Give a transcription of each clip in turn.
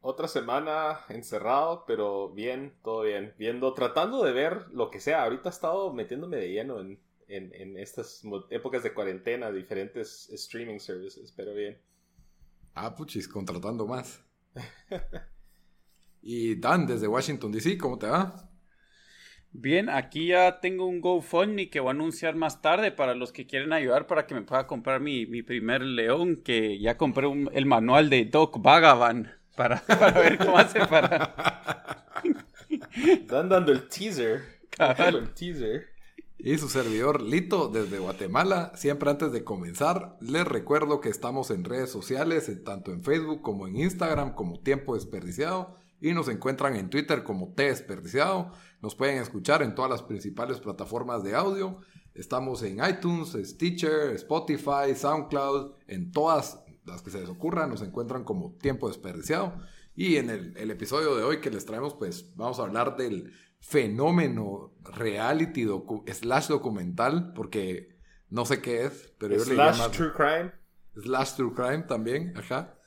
Otra semana encerrado, pero bien, todo bien. Viendo, tratando de ver lo que sea. Ahorita he estado metiéndome de lleno en, en, estas épocas de cuarentena, diferentes streaming services, pero bien. Ah, puchis, contratando más. y Dan, desde Washington DC, ¿cómo te va? Bien, aquí ya tengo un GoFundMe que voy a anunciar más tarde para los que quieren ayudar para que me pueda comprar mi, primer león, que ya compré el manual de Doc Vagavan para, ver cómo hace para... Están dando el teaser. El teaser. Y su servidor Lito desde Guatemala. Siempre antes de comenzar, les recuerdo que estamos en redes sociales, tanto en Facebook como en Instagram, como Tiempo Desperdiciado. Y nos encuentran en Twitter como T Desperdiciado. Nos pueden escuchar en todas las principales plataformas de audio. Estamos en iTunes, Stitcher, Spotify, SoundCloud, en todas las que se les ocurran, nos encuentran como Tiempo Desperdiciado. Y en el, episodio de hoy que les traemos, pues vamos a hablar del fenómeno reality slash documental, porque no sé qué es, pero yo le llamo... True Crime. Slash True Crime también, ajá.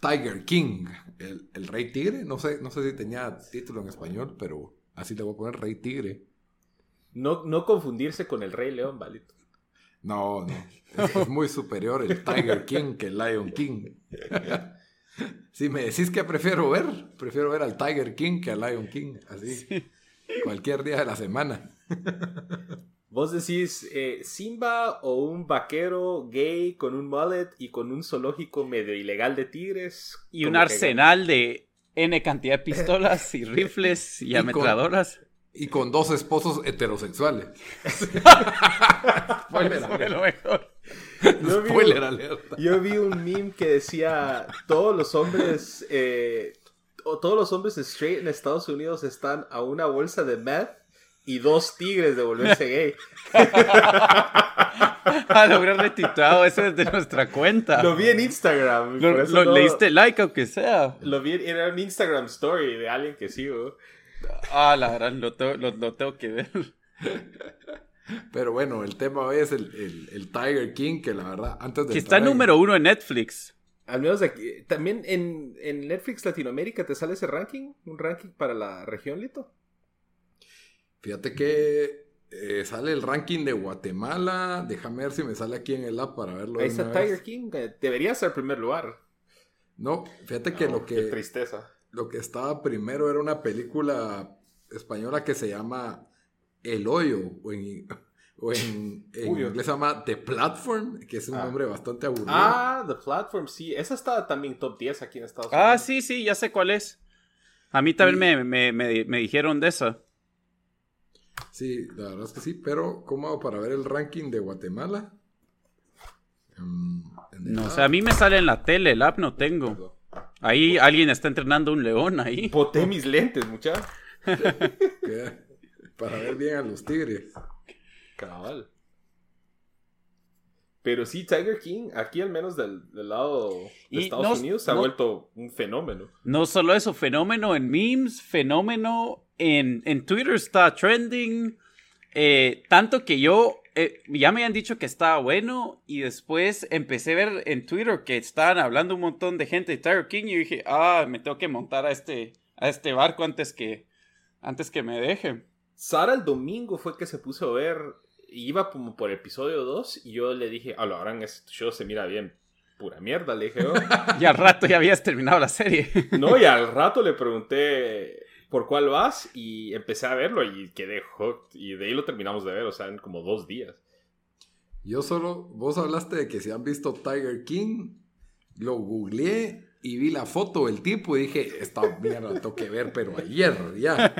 Tiger King, el, el, Rey Tigre, no sé, no sé si tenía título en español, pero Así le voy a poner Rey Tigre. No, no confundirse con el Rey León, Valito. No, no. Es, muy superior el Tiger King que el Lion King. si me decís que prefiero ver, prefiero ver al Tiger King que al Lion King. Así. Cualquier día de la semana. Vos decís eh, Simba o un vaquero gay con un mullet y con un zoológico medio ilegal de tigres. Y un arsenal de N cantidad de pistolas y rifles y, ametralladoras. Y con dos esposos heterosexuales. Spoiler lo mejor. Yo Spoiler alerta. Yo vi un meme que decía: todos los hombres. Eh, todos los hombres straight en Estados Unidos están a una bolsa de meth y dos tigres de volverse gay. a lograr retitulado, eso es de nuestra cuenta. Lo vi en Instagram. Lo, leíste like aunque sea. Lo vi, era un Instagram story de alguien que sigo. Ah, la verdad, lo, tengo que ver. Pero bueno, el tema hoy es el, Tiger King, que la verdad, antes de. Que está número uno en Netflix. Al menos aquí. También en, en Netflix Latinoamérica te sale ese ranking, un ranking para la región, Lito. Fíjate que eh, sale el ranking de Guatemala. Déjame ver si me sale aquí en el app para verlo. Ahí está Tiger King. Debería ser primer lugar. No, fíjate que lo que. Qué tristeza. Lo que estaba primero era una película española que se llama El Hoyo. O en, o en, inglés se llama The Platform, que es un ah. nombre bastante aburrido. Ah, The Platform, sí. Esa está también top 10 aquí en Estados ah, Unidos. Ah, sí, sí, ya sé cuál es. A mí también me, me, me, me dijeron de eso. Sí, la verdad es que sí, pero ¿cómo hago para ver el ranking de Guatemala? Em, no, o sea, a mí me sale en la tele, el app no tengo. Ahí alguien está entrenando un león ahí. Poté mis lentes, muchachos. para ver bien a los tigres. Cabal. Pero sí, Tiger King, aquí al menos del, lado de Estados Unidos, se ha vuelto un fenómeno. No solo eso, fenómeno en memes, fenómeno en, en Twitter está trending. Eh, tanto que yo eh, ya me habían dicho que estaba bueno y después empecé a ver en Twitter que estaban hablando un montón de gente de Tiger King y dije, ah, me tengo que montar a este, a este barco antes que, antes que me deje. Sara el domingo fue que se puso a ver, iba como por episodio 2 y yo le dije, a lo harán este show se mira bien. Pura mierda, le dije. Oh". y al rato ya habías terminado la serie. no, y al rato le pregunté, por cuál vas y empecé a verlo y quedé hooked y de ahí lo terminamos de ver, o sea, en como dos días. Yo solo, vos hablaste de que si han visto Tiger King, lo googleé y vi la foto del tipo y dije, esta mierda tengo que ver, pero ayer ya.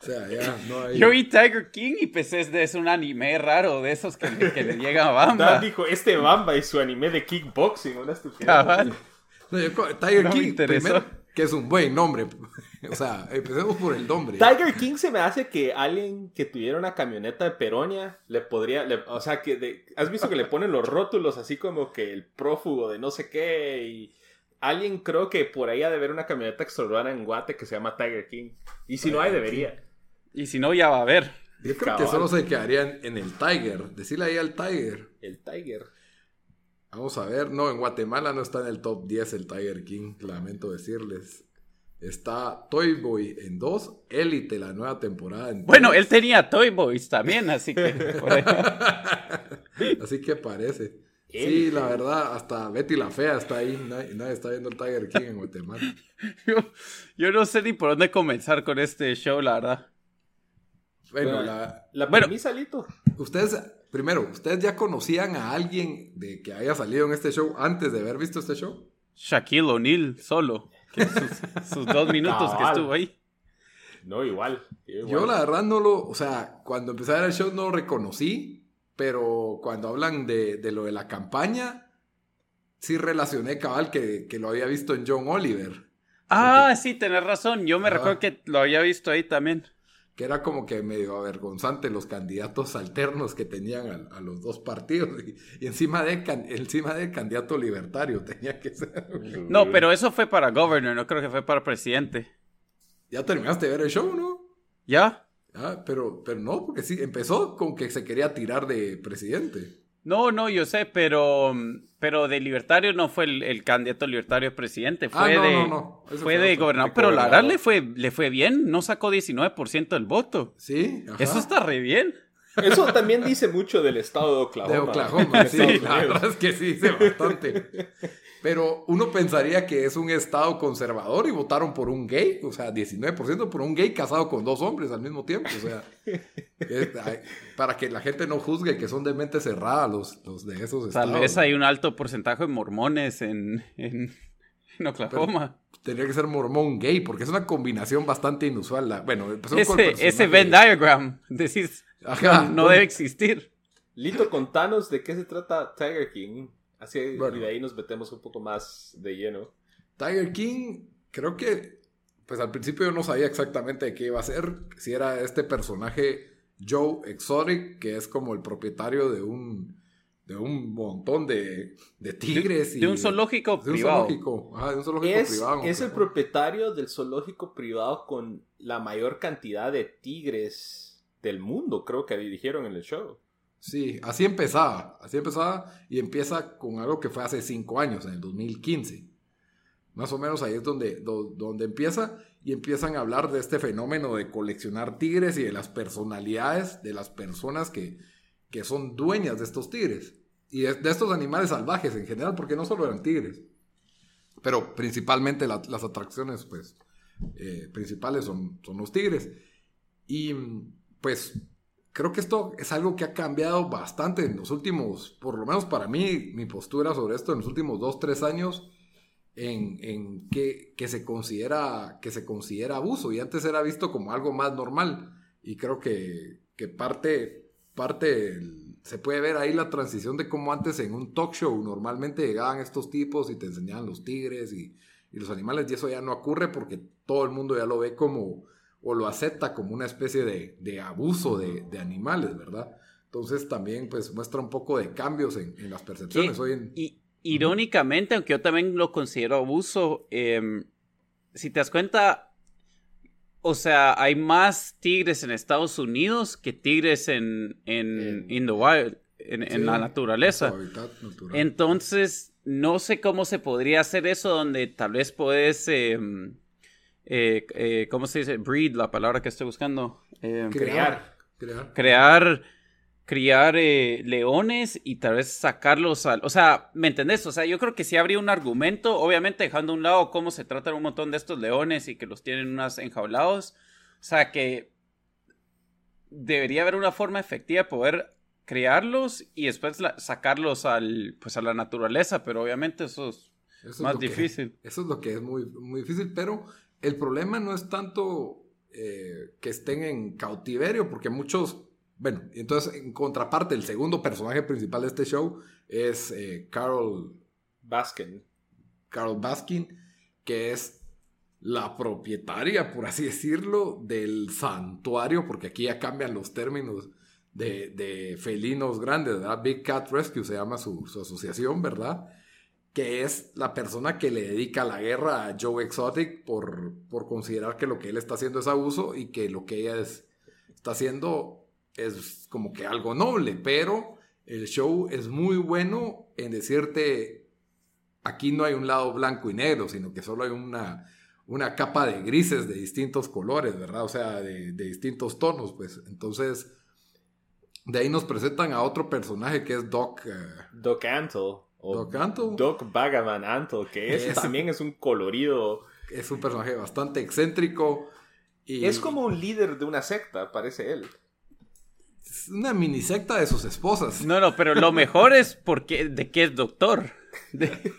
O sea, ya no hay... Yo vi Tiger King y pensé, es, es un anime raro de esos que, le llega a Bamba. Dan dijo, este Bamba y su anime de kickboxing, una estupidez. No, yo, Tiger King, primero, que es un buen nombre. o sea, empecemos por el nombre. Tiger King se me hace que alguien que tuviera una camioneta de Peronia le podría, o sea, que has visto que le ponen los rótulos así como que el prófugo de no sé qué y alguien creo que por ahí ha de haber una camioneta extraordinaria en Guate que se llama Tiger King. Y si no hay, debería. Y si no, ya va a haber. Yo creo que solo se quedarían en el Tiger. Decirle ahí al Tiger. El Tiger. Vamos a ver. No, en Guatemala no está en el top 10 el Tiger King. Lamento decirles. Está Toy Boy en 2, Elite la nueva temporada en Bueno, él tenía Toy Boys también, así que... así que parece. Sí, la verdad, hasta Betty la Fea está ahí. Nadie, está viendo el Tiger King en Guatemala. yo, no sé ni por dónde comenzar con este show, la verdad. Bueno, la, la premisa, Lito. Ustedes, primero, ¿ustedes ya conocían a alguien de que haya salido en este show antes de haber visto este show? Shaquille O'Neal solo. Sus, dos minutos que estuvo ahí. No, igual, Yo la verdad no lo, o sea, cuando empecé a ver el show no lo reconocí, pero cuando hablan de, de lo de la campaña, sí relacioné cabal que, que, lo había visto en John Oliver. Ah, sí, tenés razón. Yo me recuerdo que lo había visto ahí también que era como que medio avergonzante los candidatos alternos que tenían a, los dos partidos y, encima de encima del candidato libertario tenía que ser. No, pero eso fue para governor, no creo que fue para presidente. Ya terminaste de ver el show, ¿no? Ya. Ah, pero, pero no, porque sí, empezó con que se quería tirar de presidente. No, no, yo sé, pero, pero de libertario no fue el, candidato libertario presidente, fue ah, de, no, no, fue de gobernador, pero la verdad le fue, le fue bien, no sacó 19% del voto. Sí, eso está re bien. Eso también dice mucho del estado de Oklahoma. De Oklahoma, sí, la verdad es que sí, dice bastante. Pero uno pensaría que es un estado conservador y votaron por un gay, o sea, 19% por un gay casado con dos hombres al mismo tiempo. O sea, para que la gente no juzgue que son de mente cerrada los, los de esos estados. Tal vez hay un alto porcentaje de mormones en, en, Oklahoma. tendría que ser mormón gay, porque es una combinación bastante inusual. bueno, ese, ese Venn diagram, decís, no, debe existir. Lito, contanos de qué se trata Tiger King. Así y de ahí nos metemos un poco más de lleno. Tiger King, creo que, pues al principio yo no sabía exactamente de qué iba a ser. Si era este personaje Joe Exotic, que es como el propietario de un, de un montón de, de tigres. De, y, un zoológico privado. Zoológico, de un zoológico es, privado. Es el propietario del zoológico privado con la mayor cantidad de tigres del mundo, creo que dijeron en el show. Sí, así empezaba, así empezaba y empieza con algo que fue hace cinco años, en el 2015. Más o menos ahí es donde, donde empieza y empiezan a hablar de este fenómeno de coleccionar tigres y de las personalidades de las personas que, que son dueñas de estos tigres y de, estos animales salvajes en general, porque no solo eran tigres, pero principalmente las atracciones pues, eh, principales son, son los tigres. Y pues creo que esto es algo que ha cambiado bastante en los últimos, por lo menos para mí, mi postura sobre esto en los últimos dos, tres años, en, que, se considera, que se considera abuso. Y antes era visto como algo más normal. Y creo que, que parte, parte se puede ver ahí la transición de cómo antes en un talk show normalmente llegaban estos tipos y te enseñaban los tigres y, y los animales. Y eso ya no ocurre porque todo el mundo ya lo ve como o lo acepta como una especie de, abuso de, animales, ¿verdad? Entonces también pues muestra un poco de cambios en, las percepciones. Hoy y, irónicamente, aunque yo también lo considero abuso, em, si te das cuenta, o sea, hay más tigres en Estados Unidos que tigres en, en, wild, en, la naturaleza. Entonces, no sé cómo se podría hacer eso donde tal vez puedes... Em, eh, eh, ¿cómo se dice? Breed, la palabra que estoy buscando. Eh, crear. Crear. Crear, criar leones y tal vez sacarlos al... O sea, ¿me entendés? O sea, yo creo que sí habría un argumento, obviamente dejando a un lado cómo se tratan un montón de estos leones y que los tienen unas enjaulados. O sea, que debería haber una forma efectiva de poder criarlos y después sacarlos al, pues a la naturaleza, pero obviamente eso es, más difícil. eso es lo que es muy, muy difícil, pero el problema no es tanto eh, que estén en cautiverio, porque muchos, bueno, entonces en contraparte, el segundo personaje principal de este show es eh, Carol Baskin. Carol Baskin, que es la propietaria, por así decirlo, del santuario, porque aquí ya cambian los términos de, felinos grandes, ¿verdad? Big Cat Rescue se llama su, asociación, ¿verdad? Que es la persona que le dedica la guerra a Joe Exotic por, por considerar que lo que él está haciendo es abuso y que lo que ella está haciendo es como que algo noble, pero el show es muy bueno en decirte, aquí no hay un lado blanco y negro, sino que solo hay una, una capa de grises de distintos colores, ¿verdad? O sea, de, distintos tonos, pues. Entonces, de ahí nos presentan a otro personaje que es Doc. Eh, Doc Antle. Doc Antle. Doc Bagaman Antle, que es, también es un colorido. Es un personaje bastante excéntrico. Y... Es como un líder de una secta, parece él. Es una mini secta de sus esposas. No, no, pero lo mejor es porque de qué es doctor. De,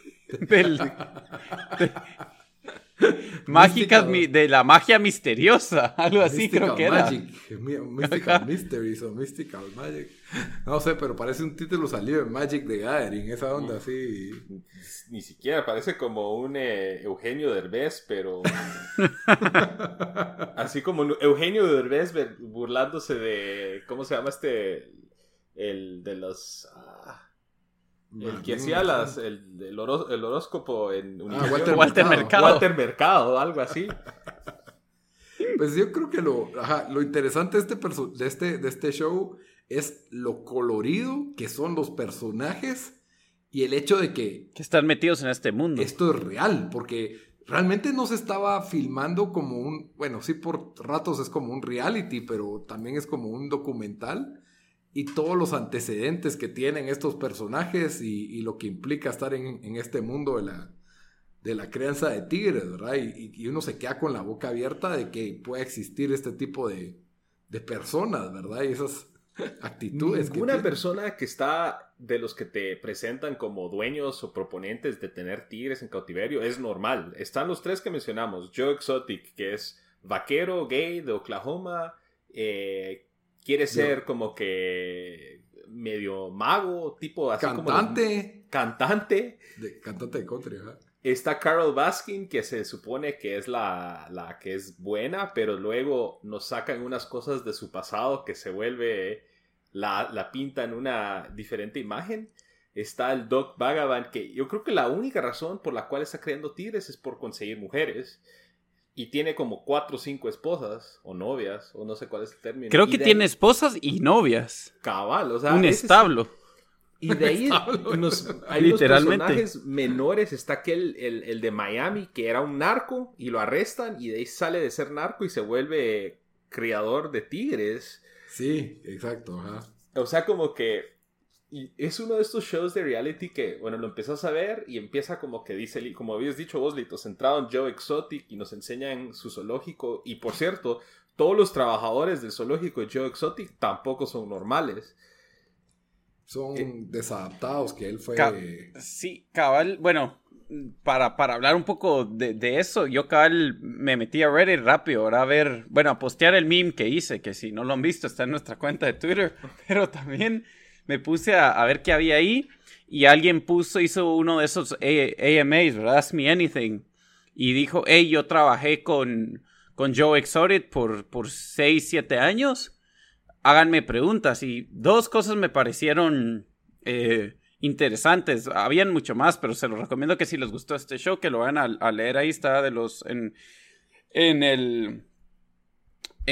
Mágicas de la magia misteriosa, algo así creo que era. Mystical Mysteries o Mystical Magic. No sé, pero parece un título salido de Magic the Gathering, esa onda así. Ni siquiera, parece como un eh, Eugenio Derbez, pero. así como Eugenio Derbez burlándose de. ¿Cómo se llama este? El de los. El que hacía las, el, el, horóscopo en ah, Walter, Mercado. Walter Mercado, algo así. Pues yo creo que lo, lo interesante de este, de, este, de este show es lo colorido que son los personajes y el hecho de que... Que están metidos en este mundo. Esto es real, porque realmente no se estaba filmando como un... Bueno, sí por ratos es como un reality, pero también es como un documental y todos los antecedentes que tienen estos personajes y, lo que implica estar en, este mundo de la, de la crianza de tigres, ¿verdad? Y, uno se queda con la boca abierta de que pueda existir este tipo de, de personas, ¿verdad? Y esas actitudes. Una persona que está de los que te presentan como dueños o proponentes de tener tigres en cautiverio es normal. Están los tres que mencionamos. Joe Exotic, que es vaquero gay de Oklahoma, eh, quiere ser como que medio mago, tipo así cantante. cantante. De, cantante de country, Está Carol Baskin, que se supone que es la, la, que es buena, pero luego nos sacan unas cosas de su pasado que se vuelve, la, la pinta en una diferente imagen. Está el Doc Vagabond, que yo creo que la única razón por la cual está creando tigres es por conseguir mujeres y tiene como cuatro o cinco esposas o novias, o no sé cuál es el término. Creo que tiene esposas y novias. Cabal, o sea. Un establo. Y de ahí hay Literalmente. personajes menores. Está aquel, el, el, de Miami, que era un narco y lo arrestan y de ahí sale de ser narco y se vuelve criador de tigres. Sí, exacto. O sea, como que y es uno de estos shows de reality que, bueno, lo empiezas a ver y empieza como que dice, como habías dicho vos, Lito, centrado en Joe Exotic y nos enseñan su zoológico. Y por cierto, todos los trabajadores del zoológico de Joe Exotic tampoco son normales. Son eh, desadaptados, que él fue... sí, cabal, bueno, para, para hablar un poco de, de, eso, yo cabal me metí a Reddit rápido, ahora a ver, bueno, a postear el meme que hice, que si no lo han visto está en nuestra cuenta de Twitter, pero también me puse a, ver qué había ahí y alguien puso, hizo uno de esos AMAs, ¿verdad? Ask Me Anything. Y dijo, hey, yo trabajé con, con Joe Exotic por, por 6, 7 años. Háganme preguntas. Y dos cosas me parecieron eh, interesantes. Habían mucho más, pero se los recomiendo que si les gustó este show, que lo vayan a, a leer. Ahí está de los... En, en el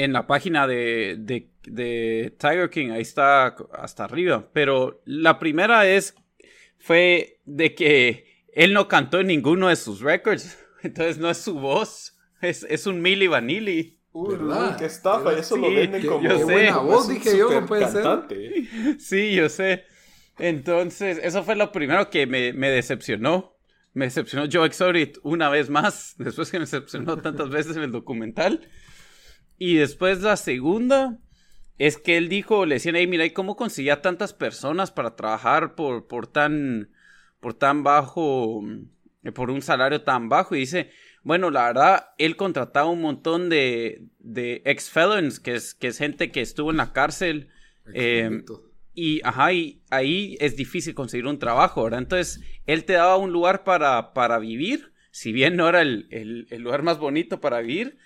en la página de, de, Tiger King, ahí está hasta arriba. Pero la primera es, fue de que él no cantó en ninguno de sus records. Entonces no es su voz, es, es un Milli Vanilli. Uy, qué estafa, eso lo venden como yo sé. voz, dije yo, no puede ser. Sí, yo sé. Entonces, eso fue lo primero que me, me decepcionó. Me decepcionó Joe Exotic una vez más, después que me decepcionó tantas veces en el documental. Y después la segunda es que él dijo, le decían, hey, mira, ¿y cómo conseguía tantas personas para trabajar por, por tan, por tan bajo, eh, por un salario tan bajo? Y dice, bueno, la verdad, él contrataba un montón de, de ex-felons, que es, que es gente que estuvo en la cárcel. Eh, y, ajá, y ahí es difícil conseguir un trabajo, ¿verdad? Entonces, él te daba un lugar para, para vivir si bien no era el, lugar más bonito para vivir,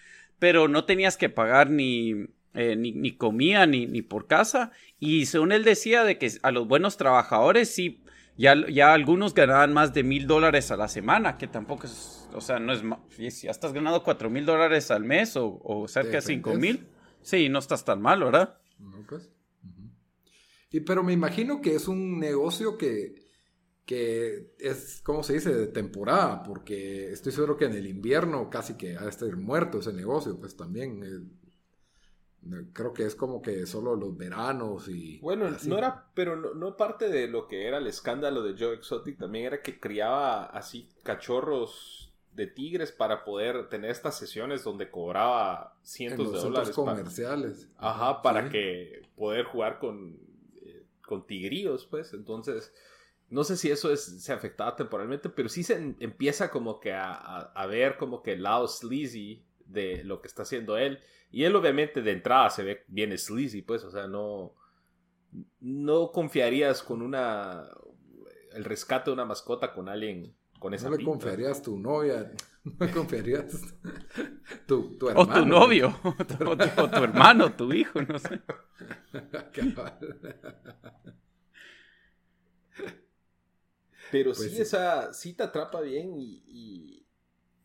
pero no tenías que pagar ni, eh, ni, comida ni, ni por casa. Y según él decía de que a los buenos trabajadores sí, ya, ya algunos ganaban más de mil dólares a la semana, que tampoco es, o sea, no es, si ya estás ganando cuatro mil dólares al mes o, o cerca de cinco mil, sí, no estás tan mal, ¿verdad? No, pues. Y pero me imagino que es un negocio que, que es, ¿cómo se dice?, de temporada, porque estoy seguro que en el invierno casi que ha de estar muerto ese negocio, pues también. Eh, creo que es como que solo los veranos y... Bueno, no era, pero no, no, parte de lo que era el escándalo de Joe Exotic, también era que criaba así cachorros de tigres para poder tener estas sesiones donde cobraba cientos de dólares. comerciales. Ajá, para que poder jugar con con tigríos, pues. Entonces, no sé si eso es, se afectaba temporalmente, pero sí se empieza como que a, ver como que el lado sleazy de lo que está haciendo él. Y él obviamente de entrada se ve bien sleazy, pues, o sea, no, no confiarías con una, el rescate de una mascota con alguien con esa No le confiarías tu novia, no le confiarías tu, tu hermano. O tu novio, o tu, hermano, tu hijo, no sé. Pero pues sí, esa sí te atrapa bien y,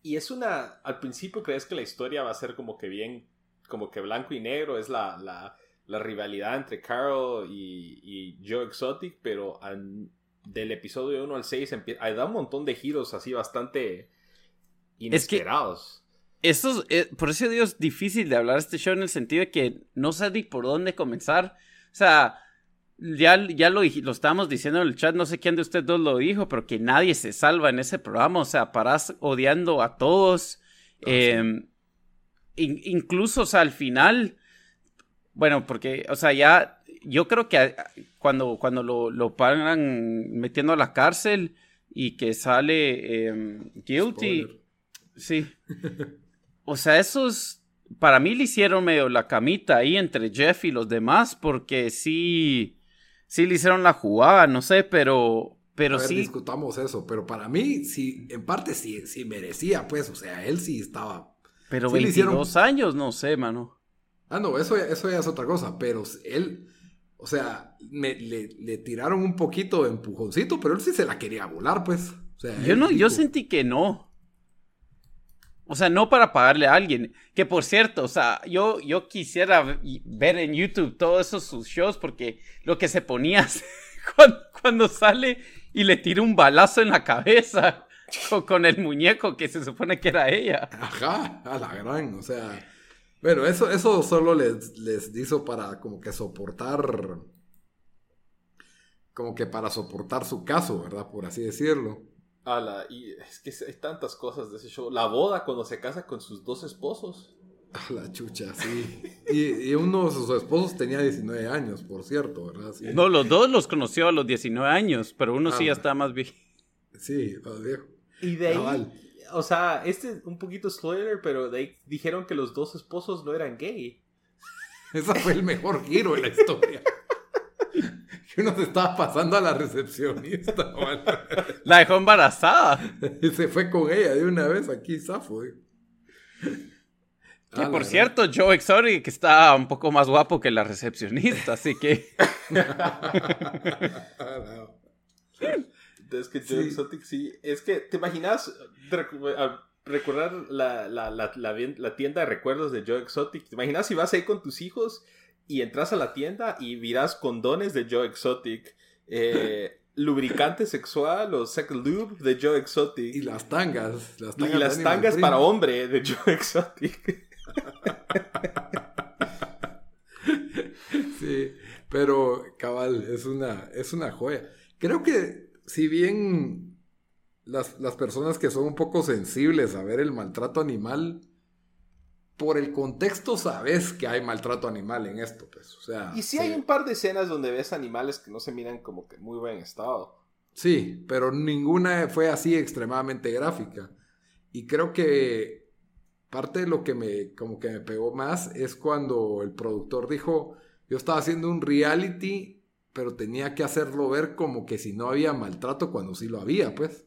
y, es una... Al principio crees que la historia va a ser como que bien, como que blanco y negro, es la, la, la rivalidad entre Carol y, y Joe Exotic, pero del episodio 1 al 6 empieza, da un montón de giros así bastante inesperados. Es que eh, por eso digo, es difícil de hablar de este show en el sentido de que no sé ni por dónde comenzar. O sea, ya, ya lo, lo estábamos diciendo en el chat, no sé quién de ustedes dos lo dijo, pero que nadie se salva en ese programa, o sea, parás odiando a todos. Ah, em, incluso, o sea, al final, bueno, porque, o sea, ya, yo creo que cuando, cuando lo, lo paran metiendo a la cárcel y que sale em, guilty, sí. O sea, esos, para mí le hicieron medio la camita ahí entre Jeff y los demás, porque sí sí le hicieron la jugada, no sé, pero, pero sí. discutamos eso, pero para mí, sí, en parte sí, sí merecía, pues, o sea, él sí estaba. Pero 22 años, no sé, mano. Ah, no, eso, eso ya es otra cosa, pero él, o sea, me, le, tiraron un poquito de empujoncito, pero él sí se la quería volar, pues. O sea, yo no, yo sentí que no. O sea, no para pagarle a alguien. Que por cierto, o sea, yo, yo quisiera ver en YouTube todos esos sus shows porque lo que se ponía cuando, sale y le tira un balazo en la cabeza con, el muñeco que se supone que era ella. Ajá, a la gran, o sea. Bueno, eso, eso solo les, les hizo para como que soportar. Como que para soportar su caso, ¿verdad? Por así decirlo y es que hay tantas cosas de ese show. La boda cuando se casa con sus dos esposos. A la chucha, sí. y, uno de sus esposos tenía 19 años, por cierto, ¿verdad? No, los dos los conoció a los 19 años, pero uno sí ya ah. está más viejo. Sí, más viejo. Y de ahí, o sea, este es un poquito spoiler, pero de ahí dijeron que los dos esposos no eran gay. Ese fue el mejor giro en la historia que uno se estaba pasando a la recepcionista. La dejó embarazada. Y se fue con ella de una vez aquí, Zafo. Que por cierto, Joe Exotic que está un poco más guapo que la recepcionista, así que. Es que Joe Exotic sí. Es que, ¿te imaginas recordar la, la, la, la, tienda de recuerdos de Joe Exotic? ¿Te imaginas si vas ahí con tus hijos y entras a la tienda y miras condones de Joe Exotic, eh, lubricante sexual o sex lube de Joe Exotic. Y las tangas. y las tangas para hombre de Joe Exotic. sí, pero cabal, es una, es una joya. Creo que si bien las, las personas que son un poco sensibles a ver el maltrato animal, por el contexto sabes que hay maltrato animal en esto, pues, o sea... Y sí, hay un par de escenas donde ves animales que no se miran como que muy buen estado. Sí, pero ninguna fue así extremadamente gráfica. Y creo que parte de lo que me, como que me pegó más es cuando el productor dijo, yo estaba haciendo un reality, pero tenía que hacerlo ver como que si no había maltrato cuando sí lo había, pues.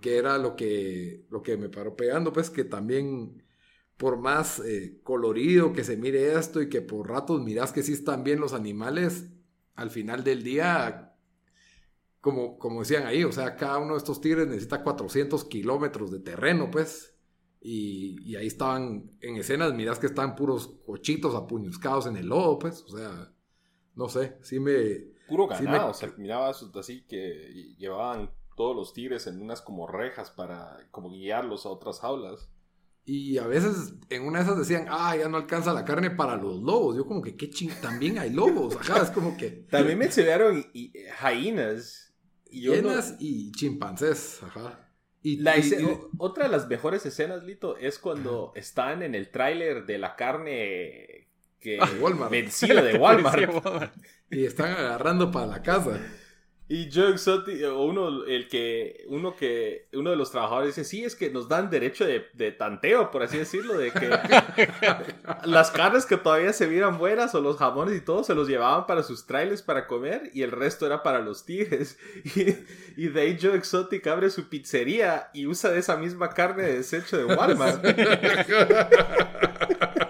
que era lo que, lo que me paró pegando, pues que también por más eh, colorido que se mire esto y que por ratos miras que sí están bien los animales, al final del día, como, como decían ahí, o sea, cada uno de estos tigres necesita 400 kilómetros de terreno, pues. Y, y, ahí estaban en escenas, miras que estaban puros cochitos apuñuscados en el lodo, pues. O sea, no sé, sí me... Puro ganado, o sea, mirabas así que llevaban todos los tigres en unas como rejas para como guiarlos a otras jaulas. Y a veces en una de esas decían, ah, ya no alcanza la carne para los lobos. Yo como que, qué ching, también hay lobos. Ajá, es como que... También me enseñaron y, jainas. Hienas y chimpancés, ajá. Y, otra de las mejores escenas, Lito, es cuando están en el tráiler de la carne que Walmart. vencida de Walmart. y están agarrando para la casa. Y Joe Exotic, uno, el que, uno que, uno de los trabajadores dice, sí, es que nos dan derecho de, tanteo, por así decirlo, de que las carnes que todavía se vieran buenas o los jamones y todo se los llevaban para sus trailers para comer y el resto era para los tigres. Y, y de ahí Joe Exotic abre su pizzería y usa de esa misma carne de desecho de Walmart.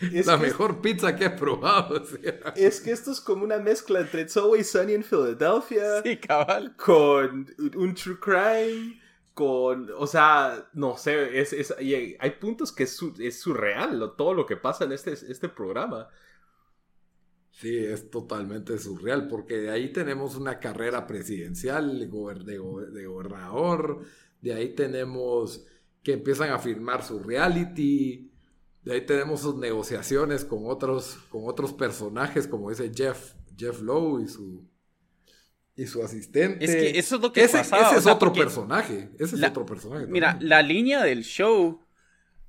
la mejor pizza que he probado. Es que esto es como una mezcla entre It's Always Sunny en Philadelphia. Sí, cabal. Con un true crime. Con, o sea, no sé, es, es hay puntos que es, es surreal todo lo que pasa en este, este programa. Sí, es totalmente surreal, porque de ahí tenemos una carrera presidencial de, de gobernador, de ahí tenemos que empiezan a firmar su reality, de ahí tenemos sus negociaciones con otros, con otros personajes, como ese Jeff, Jeff Lowe y su, y su asistente. Es que eso es lo que ese, Ese es otro personaje. Ese es otro personaje. Mira, la línea del show,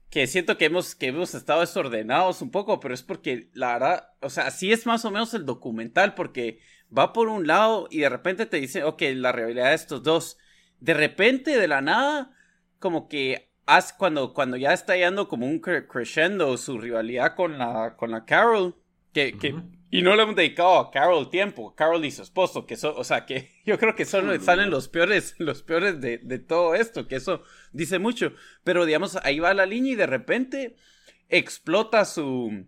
que siento que hemos, que hemos estado desordenados un poco, pero es porque la verdad, o sea, sí es más o menos el documental, porque va por un lado y de repente te dice, ok, la realidad de estos dos. De repente, de la nada, como que cuando, cuando ya está yendo como un crescendo su rivalidad con la, con la Carol, que, que y no le hemos dedicado a Carol tiempo, Carol y su esposo, que o sea, que yo creo que son, salen los peores, los peores de, de, todo esto, que eso dice mucho, pero digamos, ahí va la línea y de repente explota su,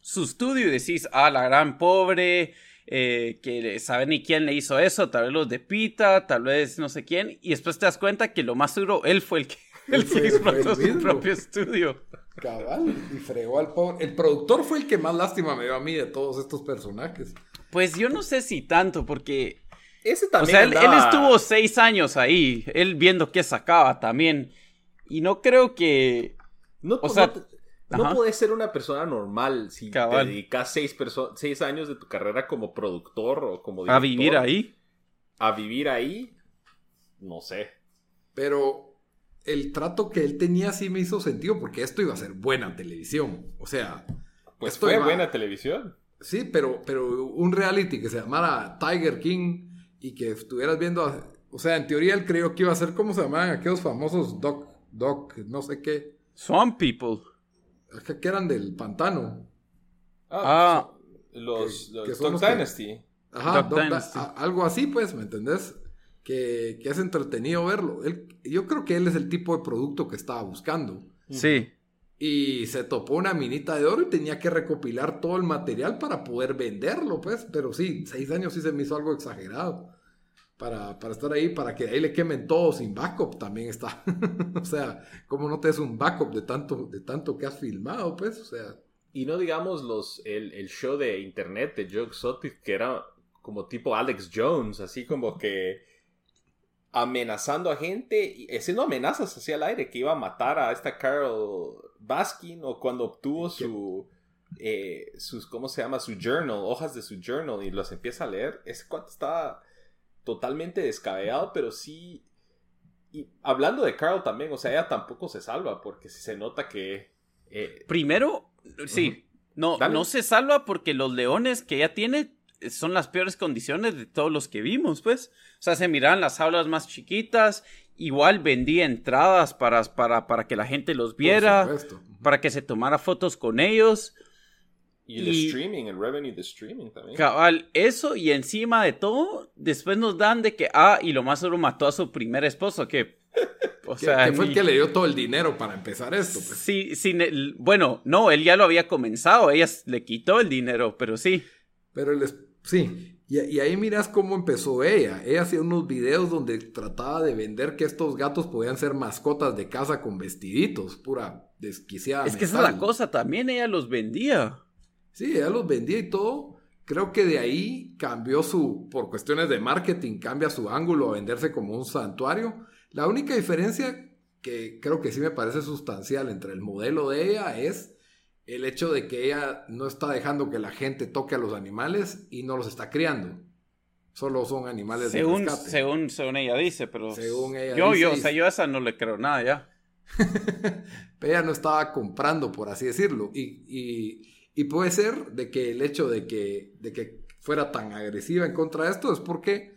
su estudio y decís, ah, la gran pobre, eh, que sabe ni quién le hizo eso, tal vez los de Pita, tal vez no sé quién, y después te das cuenta que lo más duro, él fue el que él sí explotó su propio estudio. Cabal, y fregó al pobre. El productor fue el que más lástima me dio a mí de todos estos personajes. Pues yo no sé si tanto, porque. Ese también. O sea, él, estuvo seis años ahí, él viendo qué sacaba también. Y no creo que. No, o sea, no, puedes ser una persona normal si te dedicas seis, seis años de tu carrera como productor o como director. A vivir ahí. A vivir ahí. No sé. Pero el trato que él tenía sí me hizo sentido porque esto iba a ser buena televisión. O sea, pues esto fue buena televisión. Sí, pero, pero un reality que se llamara Tiger King y que estuvieras viendo, o sea, en teoría él creyó que iba a ser como se llamaban aquellos famosos Doc, Doc, no sé qué. Swamp People. Que eran del pantano. Ah, ah. los, Doc Dynasty. Ajá, algo así, pues, ¿me entendés? Que, es entretenido verlo. yo creo que él es el tipo de producto que estaba buscando. Sí. Y se topó una minita de oro y tenía que recopilar todo el material para poder venderlo, pues. Pero sí, seis años sí se me hizo algo exagerado. Para, estar ahí, para que ahí le quemen todo sin backup, también está. o sea, ¿cómo no te es un backup de tanto, de tanto que has filmado, pues? O sea. Y no digamos los, el, el show de internet de Joe Exotic, que era como tipo Alex Jones, así como que amenazando a gente, y haciendo amenazas hacia el aire, que iba a matar a esta Carol Baskin, o cuando obtuvo su, eh, sus, ¿cómo se llama? Su journal, hojas de su journal, y los empieza a leer. Ese cuate estaba totalmente descabellado, pero sí... Y hablando de Carol también, o sea, ella tampoco se salva, porque se nota que... Eh, Primero, sí, no, no se salva porque los leones que ella tiene son las peores condiciones de todos los que vimos, pues. O sea, se miraban las aulas más chiquitas, igual vendía entradas para, para, para que la gente los viera, para que se tomara fotos con ellos. Y el streaming, el revenue de streaming también. Cabal, eso y encima de todo, después nos dan de que, ah, y lo más solo mató a su primer esposo, que... O sea, que fue el que le dio todo el dinero para empezar esto. Pues. Sí, sin el, bueno, no, él ya lo había comenzado, ella le quitó el dinero, pero sí. Pero él, sí, y, y, ahí miras cómo empezó ella. Ella hacía unos videos donde trataba de vender que estos gatos podían ser mascotas de casa con vestiditos, pura desquiciada. Es que esa es la cosa, también ella los vendía. Sí, ella los vendía y todo. Creo que de ahí cambió su, por cuestiones de marketing, cambia su ángulo a venderse como un santuario. La única diferencia que creo que sí me parece sustancial entre el modelo de ella es el hecho de que ella no está dejando que la gente toque a los animales y no los está criando. Solo son animales según, de rescate. Según, según ella dice, pero... Según ella yo, yo, o sea, yo a esa no le creo nada ya. pero ella no estaba comprando, por así decirlo. y y puede ser de que el hecho de que, de que fuera tan agresiva en contra de esto es porque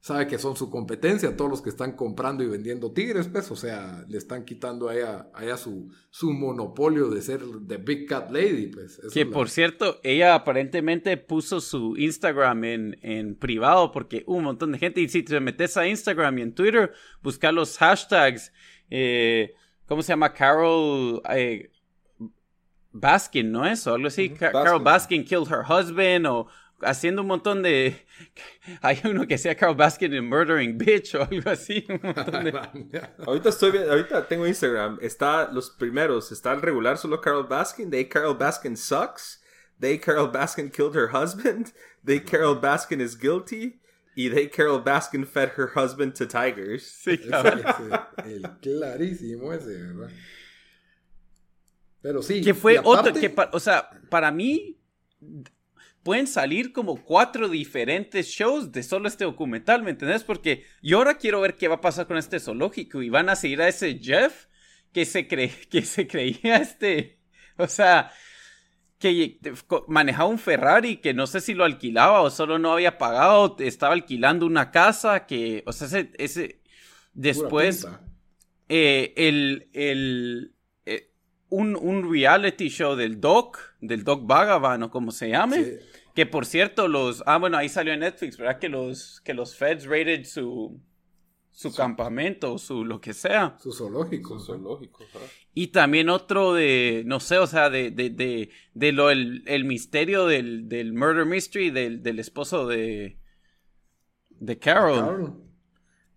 sabe que son su competencia, todos los que están comprando y vendiendo tigres, pues, o sea, le están quitando a ella, su, su monopolio de ser The Big Cat Lady, pues. que por cierto, ella aparentemente puso su Instagram en, en, privado porque un montón de gente, y si te metes a Instagram y en Twitter, busca los hashtags, eh, ¿cómo se llama? Carol... Eh, Baskin, ¿no es? O algo así. Carol Baskin killed her husband o haciendo un montón de... Hay uno que sea Carol Baskin in Murdering Bitch o algo así. ahorita estoy ahorita tengo Instagram. Está los primeros. Está el regular solo Carol Baskin. They Carol Baskin sucks. They Carol Baskin killed her husband. They Carol Baskin is guilty. Y they Carol Baskin fed her husband to tigers. Sí, claro. el clarísimo ese, ¿verdad? Pero sí. Que fue otro, que o sea, para mí pueden salir como cuatro diferentes shows de solo este documental, ¿me entendés? Porque yo ahora quiero ver qué va a pasar con este zoológico y van a seguir a ese Jeff que se, cree, que se creía este, o sea, que manejaba un Ferrari que no sé si lo alquilaba o solo no había pagado, estaba alquilando una casa que, o sea, ese, ese después, eh, el, el, un, un, reality show del Doc, del Doc Bhagavan o como se llame. Que por cierto, los. Ah, bueno, ahí salió en Netflix, ¿verdad? Que los, que los feds rated su, su, campamento, su lo que sea. Su zoológico. Su zoológico, Y también otro de, no sé, o sea, de, de, de, de lo, el, el, misterio del, del murder mystery del, del esposo de, de Carol. Carol.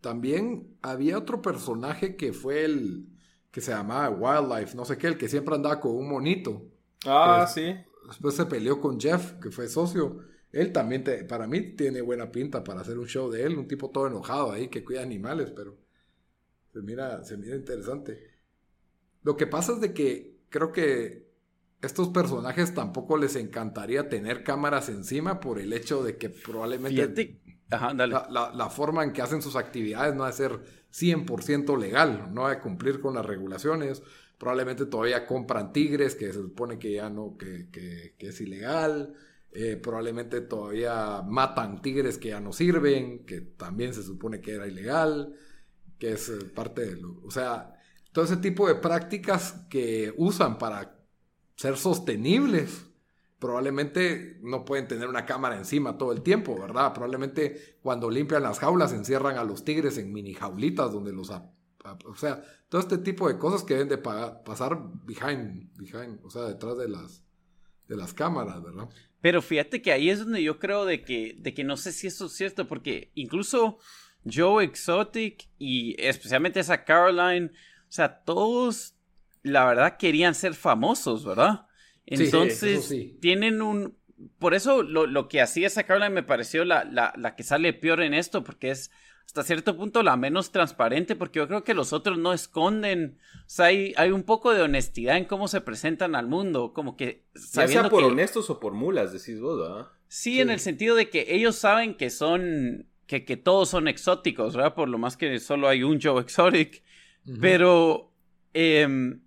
También había otro personaje que fue el, que se llamaba Wildlife, no sé qué, el que siempre andaba con un monito. Ah, sí. Después se peleó con Jeff, que fue socio. Él también, para mí, tiene buena pinta para hacer un show de él. Un tipo todo enojado ahí que cuida animales, pero se mira, se mira interesante. Lo que pasa es de que creo que estos personajes tampoco les encantaría tener cámaras encima por el hecho de que probablemente la, forma en que hacen sus actividades no va a ser 100% legal, no va a cumplir con las regulaciones. Probablemente todavía compran tigres, que se supone que ya no, que, es ilegal. Eh, probablemente todavía matan tigres que ya no sirven, que también se supone que era ilegal, que es eh, parte de lo... O sea, todo ese tipo de prácticas que usan para ser sostenibles probablemente no pueden tener una cámara encima todo el tiempo, ¿verdad? Probablemente cuando limpian las jaulas encierran a los tigres en mini jaulitas donde los... o sea, todo este tipo de cosas que deben de pasar behind, behind, o sea, detrás de las, de las cámaras, ¿verdad? Pero fíjate que ahí es donde yo creo de que, de que no sé si eso es cierto, porque incluso Joe Exotic y especialmente esa Caroline, o sea, todos, la verdad, querían ser famosos, ¿verdad? Entonces, tienen un... Por eso lo, lo, que hacía esa Caroline me pareció la, la, la, que sale peor en esto, porque es hasta cierto punto la menos transparente, porque yo creo que los otros no esconden, o sea, hay, hay un poco de honestidad en cómo se presentan al mundo, como que... Ya sea por honestos o por mulas, decís vos, ¿verdad? Sí, en el sentido de que ellos saben que son, que, que todos son exóticos, ¿verdad? Por lo más que solo hay un Joe Exotic, pero... Eh,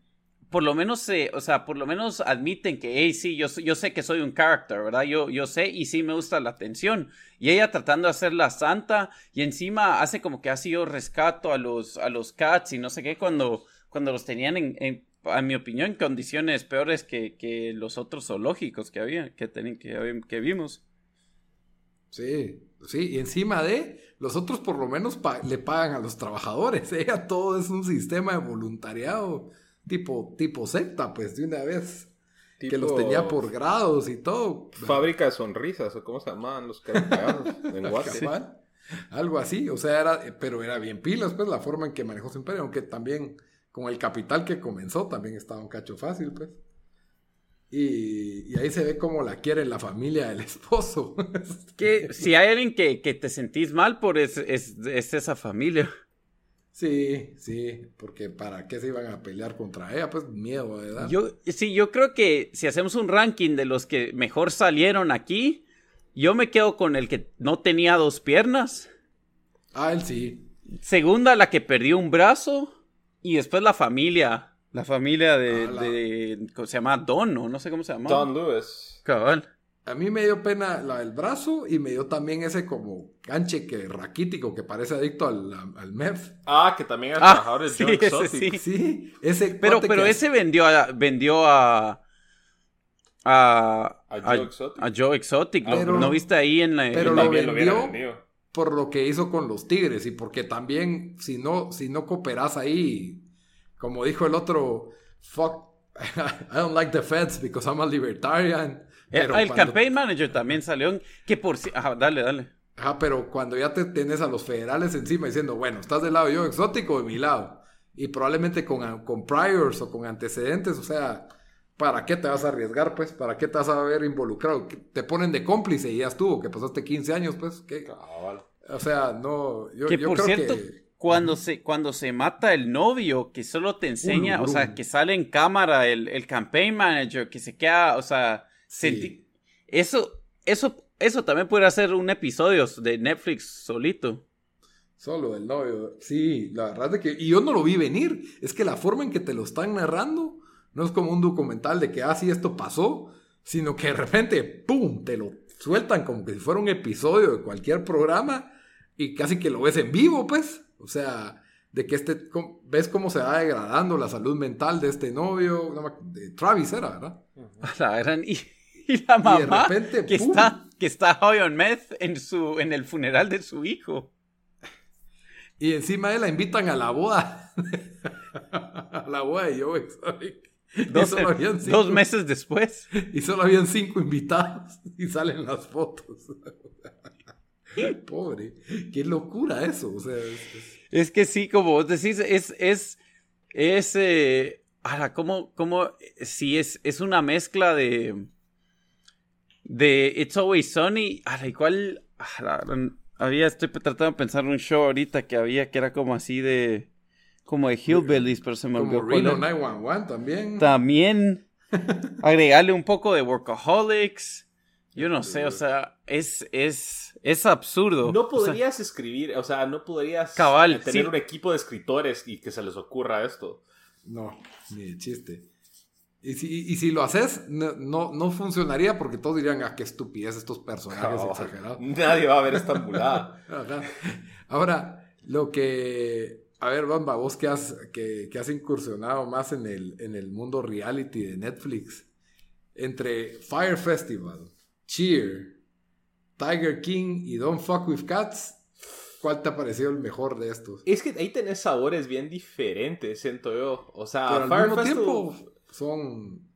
por lo menos, o sea, por lo menos admiten que, hey, sí, yo, yo sé que soy un character, ¿verdad? Yo, yo sé y sí me gusta la atención. Y ella tratando de hacer la santa y encima hace como que ha sido rescato a los, a los cats y no sé qué cuando, cuando los tenían en, en mi opinión, condiciones peores que, que los otros zoológicos que había, que, que, que vimos. Sí, sí, y encima de, los otros por lo menos le pagan a los trabajadores, ¿eh? todo es un sistema de voluntariado, tipo, tipo secta, pues, de una vez. Que los tenía por grados y todo. Fábrica de sonrisas, o cómo se llamaban los carapeados en WhatsApp. Algo así, o sea, era, pero era bien pilas, pues, la forma en que manejó su imperio, aunque también con el capital que comenzó también estaba un cacho fácil, pues. Y, ahí se ve cómo la quiere la familia del esposo. que si hay alguien que, te sentís mal por es, es, esa familia. Sí, sí, porque ¿para qué se iban a pelear contra ella? Pues miedo, ¿verdad? Yo, sí, yo creo que si hacemos un ranking de los que mejor salieron aquí, yo me quedo con el que no tenía dos piernas. Ah, él sí. Segunda, la que perdió un brazo. Y después la familia. La familia de, ah, de se llama Don, ¿no? No sé cómo se llama. Don Lewis. Cabal. A mí me dio pena la del brazo y me dio también ese como ganche que raquítico que parece adicto al, al MEF. Ah, que también es ah, trabajador de sí, ese, sí. sí, ese Pero, pero ese vendió a, vendió a a, a Joe Exotic. A Joe Exotic. ¿No viste ahí en la Pero lo, vendió por lo que hizo con los Tigres y porque también si no si no cooperas ahí como dijo el otro, fuck, I don't like the feds because I'm a libertarian. Eh, el, campaign manager también salió, que por si, ajá, dale, dale. Ajá, pero cuando ya te tienes a los federales encima diciendo, bueno, estás del lado yo exótico de mi lado, y probablemente con, con priors o con antecedentes, o sea, ¿para qué te vas a arriesgar, pues? ¿Para qué te vas a ver involucrado? Te ponen de cómplice y ya estuvo, que pasaste 15 años, pues, ¿qué? O sea, no, yo, que por cierto, cuando se, cuando se mata el novio, que solo te enseña, o sea, que sale en cámara el, el campaign manager, que se queda, o sea, eso, eso, eso también puede ser un episodio de Netflix solito. Solo el novio, sí, la verdad es que, y yo no lo vi venir, es que la forma en que te lo están narrando, no es como un documental de que, ah, sí, esto pasó, sino que de repente, ¡pum!, te lo sueltan como que si fuera un episodio de cualquier programa y casi que lo ves en vivo, pues. O sea, de que este, ves cómo se va degradando la salud mental de este novio, de Travis era, ¿verdad? La y, la mamá que, está, que está on meth en, su, en el funeral de su hijo. Y encima de la invitan a la boda. a la boda de Joe Dos, dos meses después. Y solo habían cinco invitados y salen las fotos. Pobre, qué locura eso. O sea, es, que sí, como vos decís, es, es, es, eh, como, como, sí, es, es una mezcla de, de It's Always Sunny, a la igual, había, estoy tratando de pensar un show ahorita que había que era como así de, como de Hillbillies, pero se me olvidó. Como Reno 911 también. También, agregarle un poco de Workaholics. Yo no sé, o sea, es, es, es absurdo. No podrías escribir, o sea, no podrías tener un equipo de escritores y que se les ocurra esto. No, ni de chiste. Y si, y si lo haces, no, no, funcionaría porque todos dirían, ah, qué estupidez estos personajes exagerados. Nadie va a ver esta mulada. Ahora, lo que... A ver, Bamba, vos que has, que, que has incursionado más en el, en el mundo reality de Netflix, entre Fire Festival, Cheer, Tiger King y Don't Fuck With Cats, ¿cuál te ha parecido el mejor de estos? Es que ahí tenés sabores bien diferentes, siento yo. O sea, Fire Festival son...